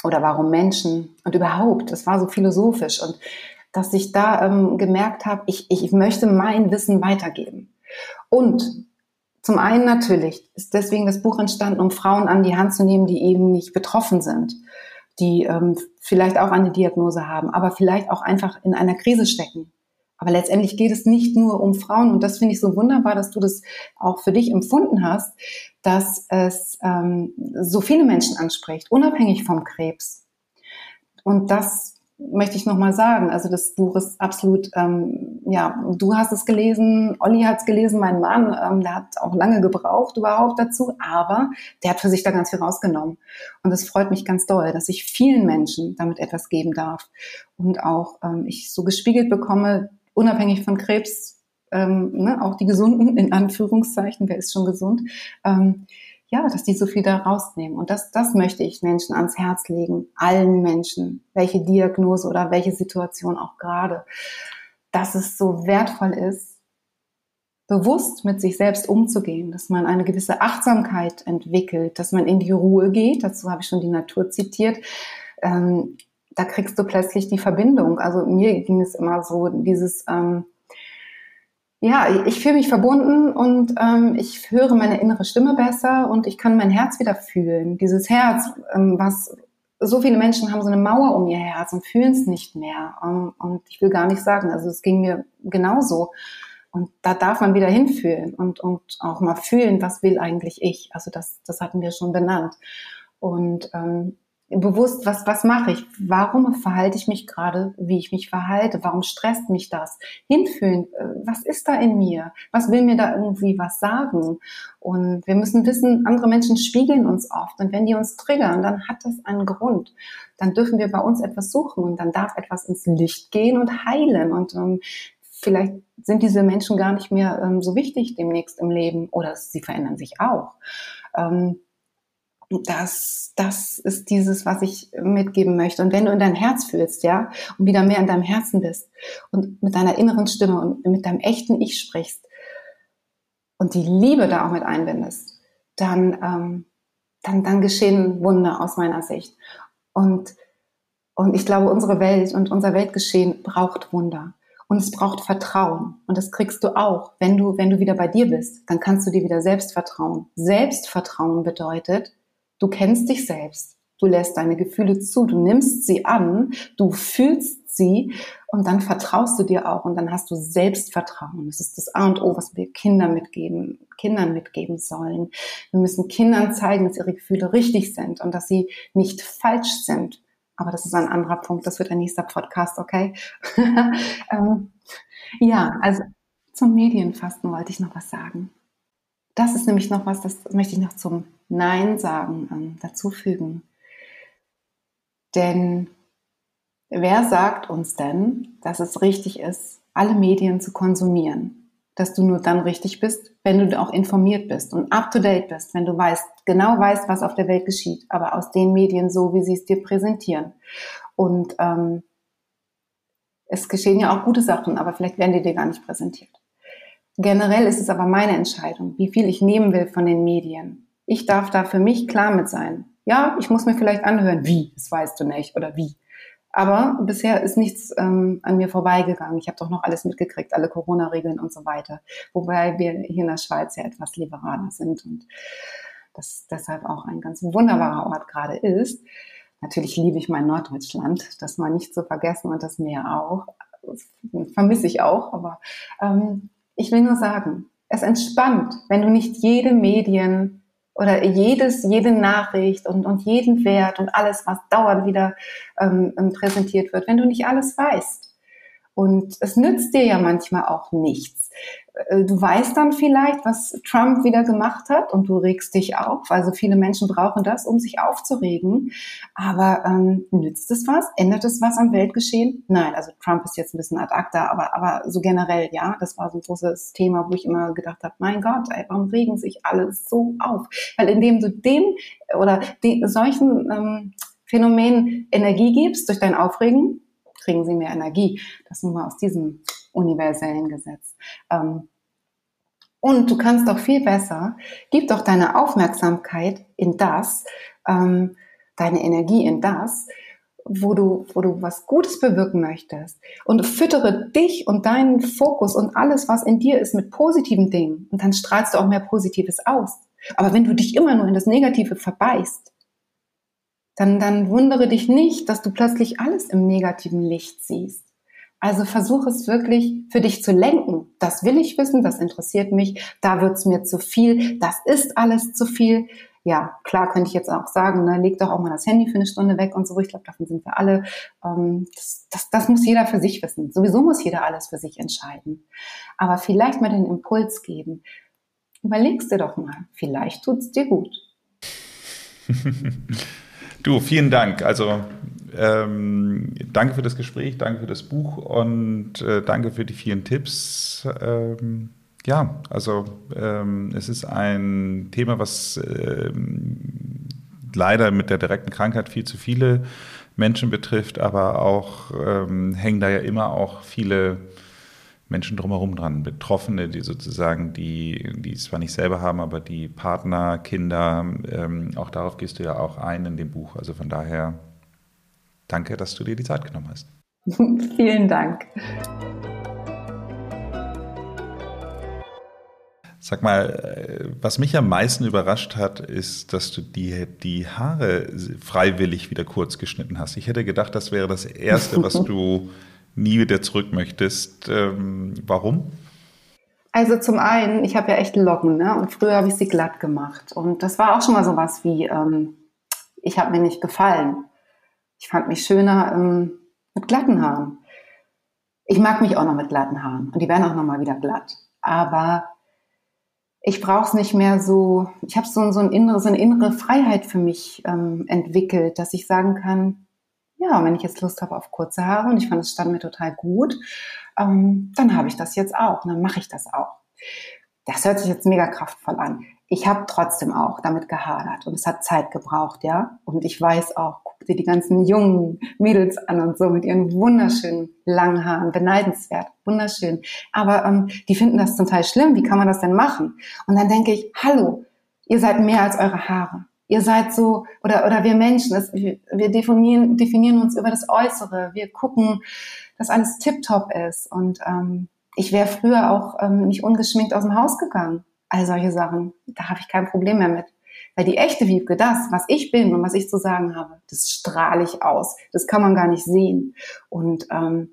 Speaker 1: oder warum Menschen und überhaupt, das war so philosophisch und dass ich da ähm, gemerkt habe, ich, ich möchte mein Wissen weitergeben. Und zum einen natürlich ist deswegen das Buch entstanden, um Frauen an die Hand zu nehmen, die eben nicht betroffen sind die ähm, vielleicht auch eine Diagnose haben, aber vielleicht auch einfach in einer Krise stecken. Aber letztendlich geht es nicht nur um Frauen und das finde ich so wunderbar, dass du das auch für dich empfunden hast, dass es ähm, so viele Menschen anspricht, unabhängig vom Krebs. Und das möchte ich nochmal sagen. Also das Buch ist absolut, ähm, ja, du hast es gelesen, Olli hat es gelesen, mein Mann, ähm, der hat auch lange gebraucht überhaupt dazu, aber der hat für sich da ganz viel rausgenommen. Und es freut mich ganz doll, dass ich vielen Menschen damit etwas geben darf. Und auch ähm, ich so gespiegelt bekomme, unabhängig von Krebs, ähm, ne, auch die Gesunden, in Anführungszeichen, wer ist schon gesund, ähm, ja, dass die so viel da rausnehmen. Und das, das möchte ich Menschen ans Herz legen, allen Menschen, welche Diagnose oder welche Situation auch gerade, dass es so wertvoll ist, bewusst mit sich selbst umzugehen, dass man eine gewisse Achtsamkeit entwickelt, dass man in die Ruhe geht. Dazu habe ich schon die Natur zitiert. Ähm, da kriegst du plötzlich die Verbindung. Also mir ging es immer so, dieses ähm, ja, ich fühle mich verbunden und ähm, ich höre meine innere Stimme besser und ich kann mein Herz wieder fühlen. Dieses Herz, ähm, was so viele Menschen haben so eine Mauer um ihr Herz und fühlen es nicht mehr. Um, ähm, und ich will gar nicht sagen, also es ging mir genauso. Und da darf man wieder hinfühlen und, und auch mal fühlen, was will eigentlich ich. Also das, das hatten wir schon benannt. Und ähm, bewusst, was, was mache ich? Warum verhalte ich mich gerade, wie ich mich verhalte? Warum stresst mich das? Hinfühlen, äh, was ist da in mir? Was will mir da irgendwie was sagen? Und wir müssen wissen, andere Menschen spiegeln uns oft. Und wenn die uns triggern, dann hat das einen Grund. Dann dürfen wir bei uns etwas suchen und dann darf etwas ins Licht gehen und heilen. Und ähm, vielleicht sind diese Menschen gar nicht mehr ähm, so wichtig demnächst im Leben oder sie verändern sich auch. Ähm, das, das ist dieses, was ich mitgeben möchte. Und wenn du in dein Herz fühlst, ja, und wieder mehr in deinem Herzen bist und mit deiner inneren Stimme und mit deinem echten Ich sprichst und die Liebe da auch mit einbindest, dann, ähm, dann, dann geschehen Wunder aus meiner Sicht. Und, und ich glaube, unsere Welt und unser Weltgeschehen braucht Wunder. Und es braucht Vertrauen. Und das kriegst du auch, wenn du, wenn du wieder bei dir bist. Dann kannst du dir wieder selbst vertrauen. Selbstvertrauen bedeutet, Du kennst dich selbst. Du lässt deine Gefühle zu, du nimmst sie an, du fühlst sie und dann vertraust du dir auch und dann hast du Selbstvertrauen. Das ist das A und O, was wir Kindern mitgeben, Kindern mitgeben sollen. Wir müssen Kindern zeigen, dass ihre Gefühle richtig sind und dass sie nicht falsch sind. Aber das ist ein anderer Punkt, das wird ein nächster Podcast, okay? [laughs] ähm, ja, also zum Medienfasten wollte ich noch was sagen. Das ist nämlich noch was, das möchte ich noch zum Nein sagen ähm, dazufügen. Denn wer sagt uns denn, dass es richtig ist, alle Medien zu konsumieren? Dass du nur dann richtig bist, wenn du auch informiert bist und up to date bist, wenn du weißt, genau weißt, was auf der Welt geschieht, aber aus den Medien so, wie sie es dir präsentieren. Und ähm, es geschehen ja auch gute Sachen, aber vielleicht werden die dir gar nicht präsentiert. Generell ist es aber meine Entscheidung, wie viel ich nehmen will von den Medien. Ich darf da für mich klar mit sein. Ja, ich muss mir vielleicht anhören, wie, das weißt du nicht oder wie. Aber bisher ist nichts ähm, an mir vorbeigegangen. Ich habe doch noch alles mitgekriegt, alle Corona-Regeln und so weiter. Wobei wir hier in der Schweiz ja etwas liberaler sind und das deshalb auch ein ganz wunderbarer Ort gerade ist. Natürlich liebe ich mein Norddeutschland, das mal nicht zu vergessen und das Meer auch. Das vermisse ich auch, aber ähm, ich will nur sagen, es entspannt, wenn du nicht jede Medien oder jedes, jede Nachricht und, und jeden Wert und alles, was dauernd wieder ähm, ähm präsentiert wird, wenn du nicht alles weißt. Und es nützt dir ja manchmal auch nichts. Äh, du weißt dann vielleicht, was Trump wieder gemacht hat und du regst dich auf. Also viele Menschen brauchen das, um sich aufzuregen. Aber ähm, nützt es was? Ändert es was am Weltgeschehen? Nein, also Trump ist jetzt ein bisschen ad acta, aber, aber so generell, ja, das war so ein großes Thema, wo ich immer gedacht habe, mein Gott, ey, warum regen sich alle so auf? Weil indem du dem oder den, solchen ähm, Phänomenen Energie gibst durch dein Aufregen, kriegen sie mehr Energie. Das nun mal aus diesem universellen Gesetz. Ähm, und du kannst doch viel besser, gib doch deine Aufmerksamkeit in das, ähm, deine Energie in das, wo du, wo du was Gutes bewirken möchtest. Und füttere dich und deinen Fokus und alles, was in dir ist, mit positiven Dingen. Und dann strahlst du auch mehr Positives aus. Aber wenn du dich immer nur in das Negative verbeißt, dann, dann wundere dich nicht, dass du plötzlich alles im negativen Licht siehst. Also versuch es wirklich für dich zu lenken. Das will ich wissen, das interessiert mich, da wird's mir zu viel, das ist alles zu viel. Ja, klar könnte ich jetzt auch sagen, ne, leg doch auch mal das Handy für eine Stunde weg und so. Ich glaube, davon sind wir alle. Ähm, das, das, das muss jeder für sich wissen. Sowieso muss jeder alles für sich entscheiden. Aber vielleicht mal den Impuls geben. Überlegst dir doch mal, vielleicht tut's dir gut. [laughs]
Speaker 3: Du, vielen Dank. Also ähm, danke für das Gespräch, danke für das Buch und äh, danke für die vielen Tipps. Ähm, ja, also ähm, es ist ein Thema, was ähm, leider mit der direkten Krankheit viel zu viele Menschen betrifft, aber auch ähm, hängen da ja immer auch viele Menschen drumherum dran, Betroffene, die sozusagen, die, die es zwar nicht selber haben, aber die Partner, Kinder, ähm, auch darauf gehst du ja auch ein in dem Buch. Also von daher danke, dass du dir die Zeit genommen hast. [laughs]
Speaker 1: Vielen Dank.
Speaker 3: Sag mal, äh, was mich am meisten überrascht hat, ist, dass du dir die Haare freiwillig wieder kurz geschnitten hast. Ich hätte gedacht, das wäre das Erste, was [laughs] du nie wieder zurück möchtest. Ähm, warum?
Speaker 1: Also zum einen, ich habe ja echt Locken, ne? Und früher habe ich sie glatt gemacht. Und das war auch schon mal so was wie, ähm, ich habe mir nicht gefallen. Ich fand mich schöner ähm, mit glatten Haaren. Ich mag mich auch noch mit glatten Haaren und die werden auch noch mal wieder glatt. Aber ich brauche es nicht mehr so. Ich habe so, so, ein so eine innere Freiheit für mich ähm, entwickelt, dass ich sagen kann, ja, wenn ich jetzt Lust habe auf kurze Haare und ich fand, es stand mir total gut, ähm, dann habe ich das jetzt auch und dann mache ich das auch. Das hört sich jetzt mega kraftvoll an. Ich habe trotzdem auch damit gehadert und es hat Zeit gebraucht, ja. Und ich weiß auch, guck dir die ganzen jungen Mädels an und so mit ihren wunderschönen langen Haaren, beneidenswert, wunderschön. Aber ähm, die finden das zum Teil schlimm. Wie kann man das denn machen? Und dann denke ich, hallo, ihr seid mehr als eure Haare ihr seid so, oder, oder wir Menschen, das, wir, definieren, definieren uns über das Äußere. Wir gucken, dass alles tiptop ist. Und ähm, ich wäre früher auch ähm, nicht ungeschminkt aus dem Haus gegangen. All solche Sachen. Da habe ich kein Problem mehr mit. Weil die echte Wiebke, das, was ich bin und was ich zu sagen habe, das strahle ich aus. Das kann man gar nicht sehen. Und, ähm,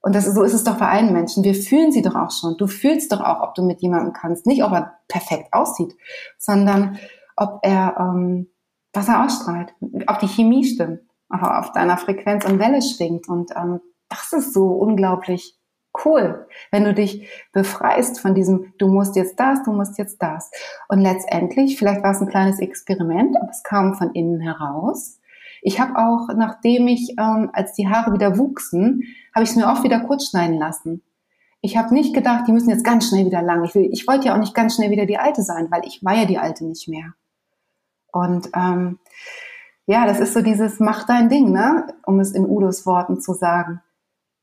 Speaker 1: und das, so ist es doch bei allen Menschen. Wir fühlen sie doch auch schon. Du fühlst doch auch, ob du mit jemandem kannst. Nicht, ob er perfekt aussieht, sondern ob er, ähm, was er ausstrahlt, ob die Chemie stimmt, auf deiner Frequenz und Welle schwingt. Und ähm, das ist so unglaublich cool, wenn du dich befreist von diesem, du musst jetzt das, du musst jetzt das. Und letztendlich, vielleicht war es ein kleines Experiment, aber es kam von innen heraus. Ich habe auch, nachdem ich, ähm, als die Haare wieder wuchsen, habe ich es mir oft wieder kurz schneiden lassen. Ich habe nicht gedacht, die müssen jetzt ganz schnell wieder lang. Ich, ich wollte ja auch nicht ganz schnell wieder die Alte sein, weil ich war ja die Alte nicht mehr. Und ähm, ja, das ist so dieses Mach dein Ding, ne? um es in Udos Worten zu sagen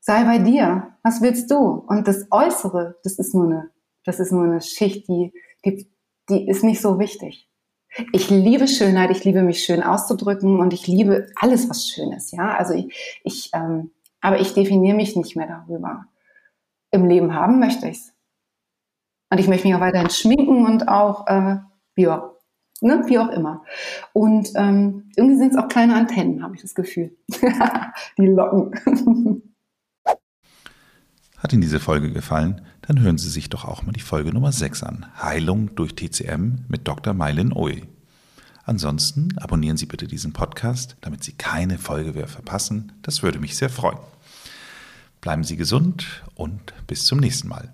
Speaker 1: sei bei dir. Was willst du? Und das Äußere, das ist nur eine, das ist nur eine Schicht, die, die, die ist nicht so wichtig. Ich liebe Schönheit, ich liebe mich schön auszudrücken und ich liebe alles, was schön ist. Ja, also ich, ich ähm, aber ich definiere mich nicht mehr darüber. Im Leben haben möchte ich's. Und ich möchte mich auch weiterhin schminken und auch, äh, ja, ne, wie auch immer. Und ähm, irgendwie sind es auch kleine Antennen, habe ich das Gefühl. [laughs] Die Locken. [laughs]
Speaker 3: Hat Ihnen diese Folge gefallen? Dann hören Sie sich doch auch mal die Folge Nummer 6 an. Heilung durch TCM mit Dr. Mailin Oey. Ansonsten abonnieren Sie bitte diesen Podcast, damit Sie keine Folge mehr verpassen. Das würde mich sehr freuen. Bleiben Sie gesund und bis zum nächsten Mal.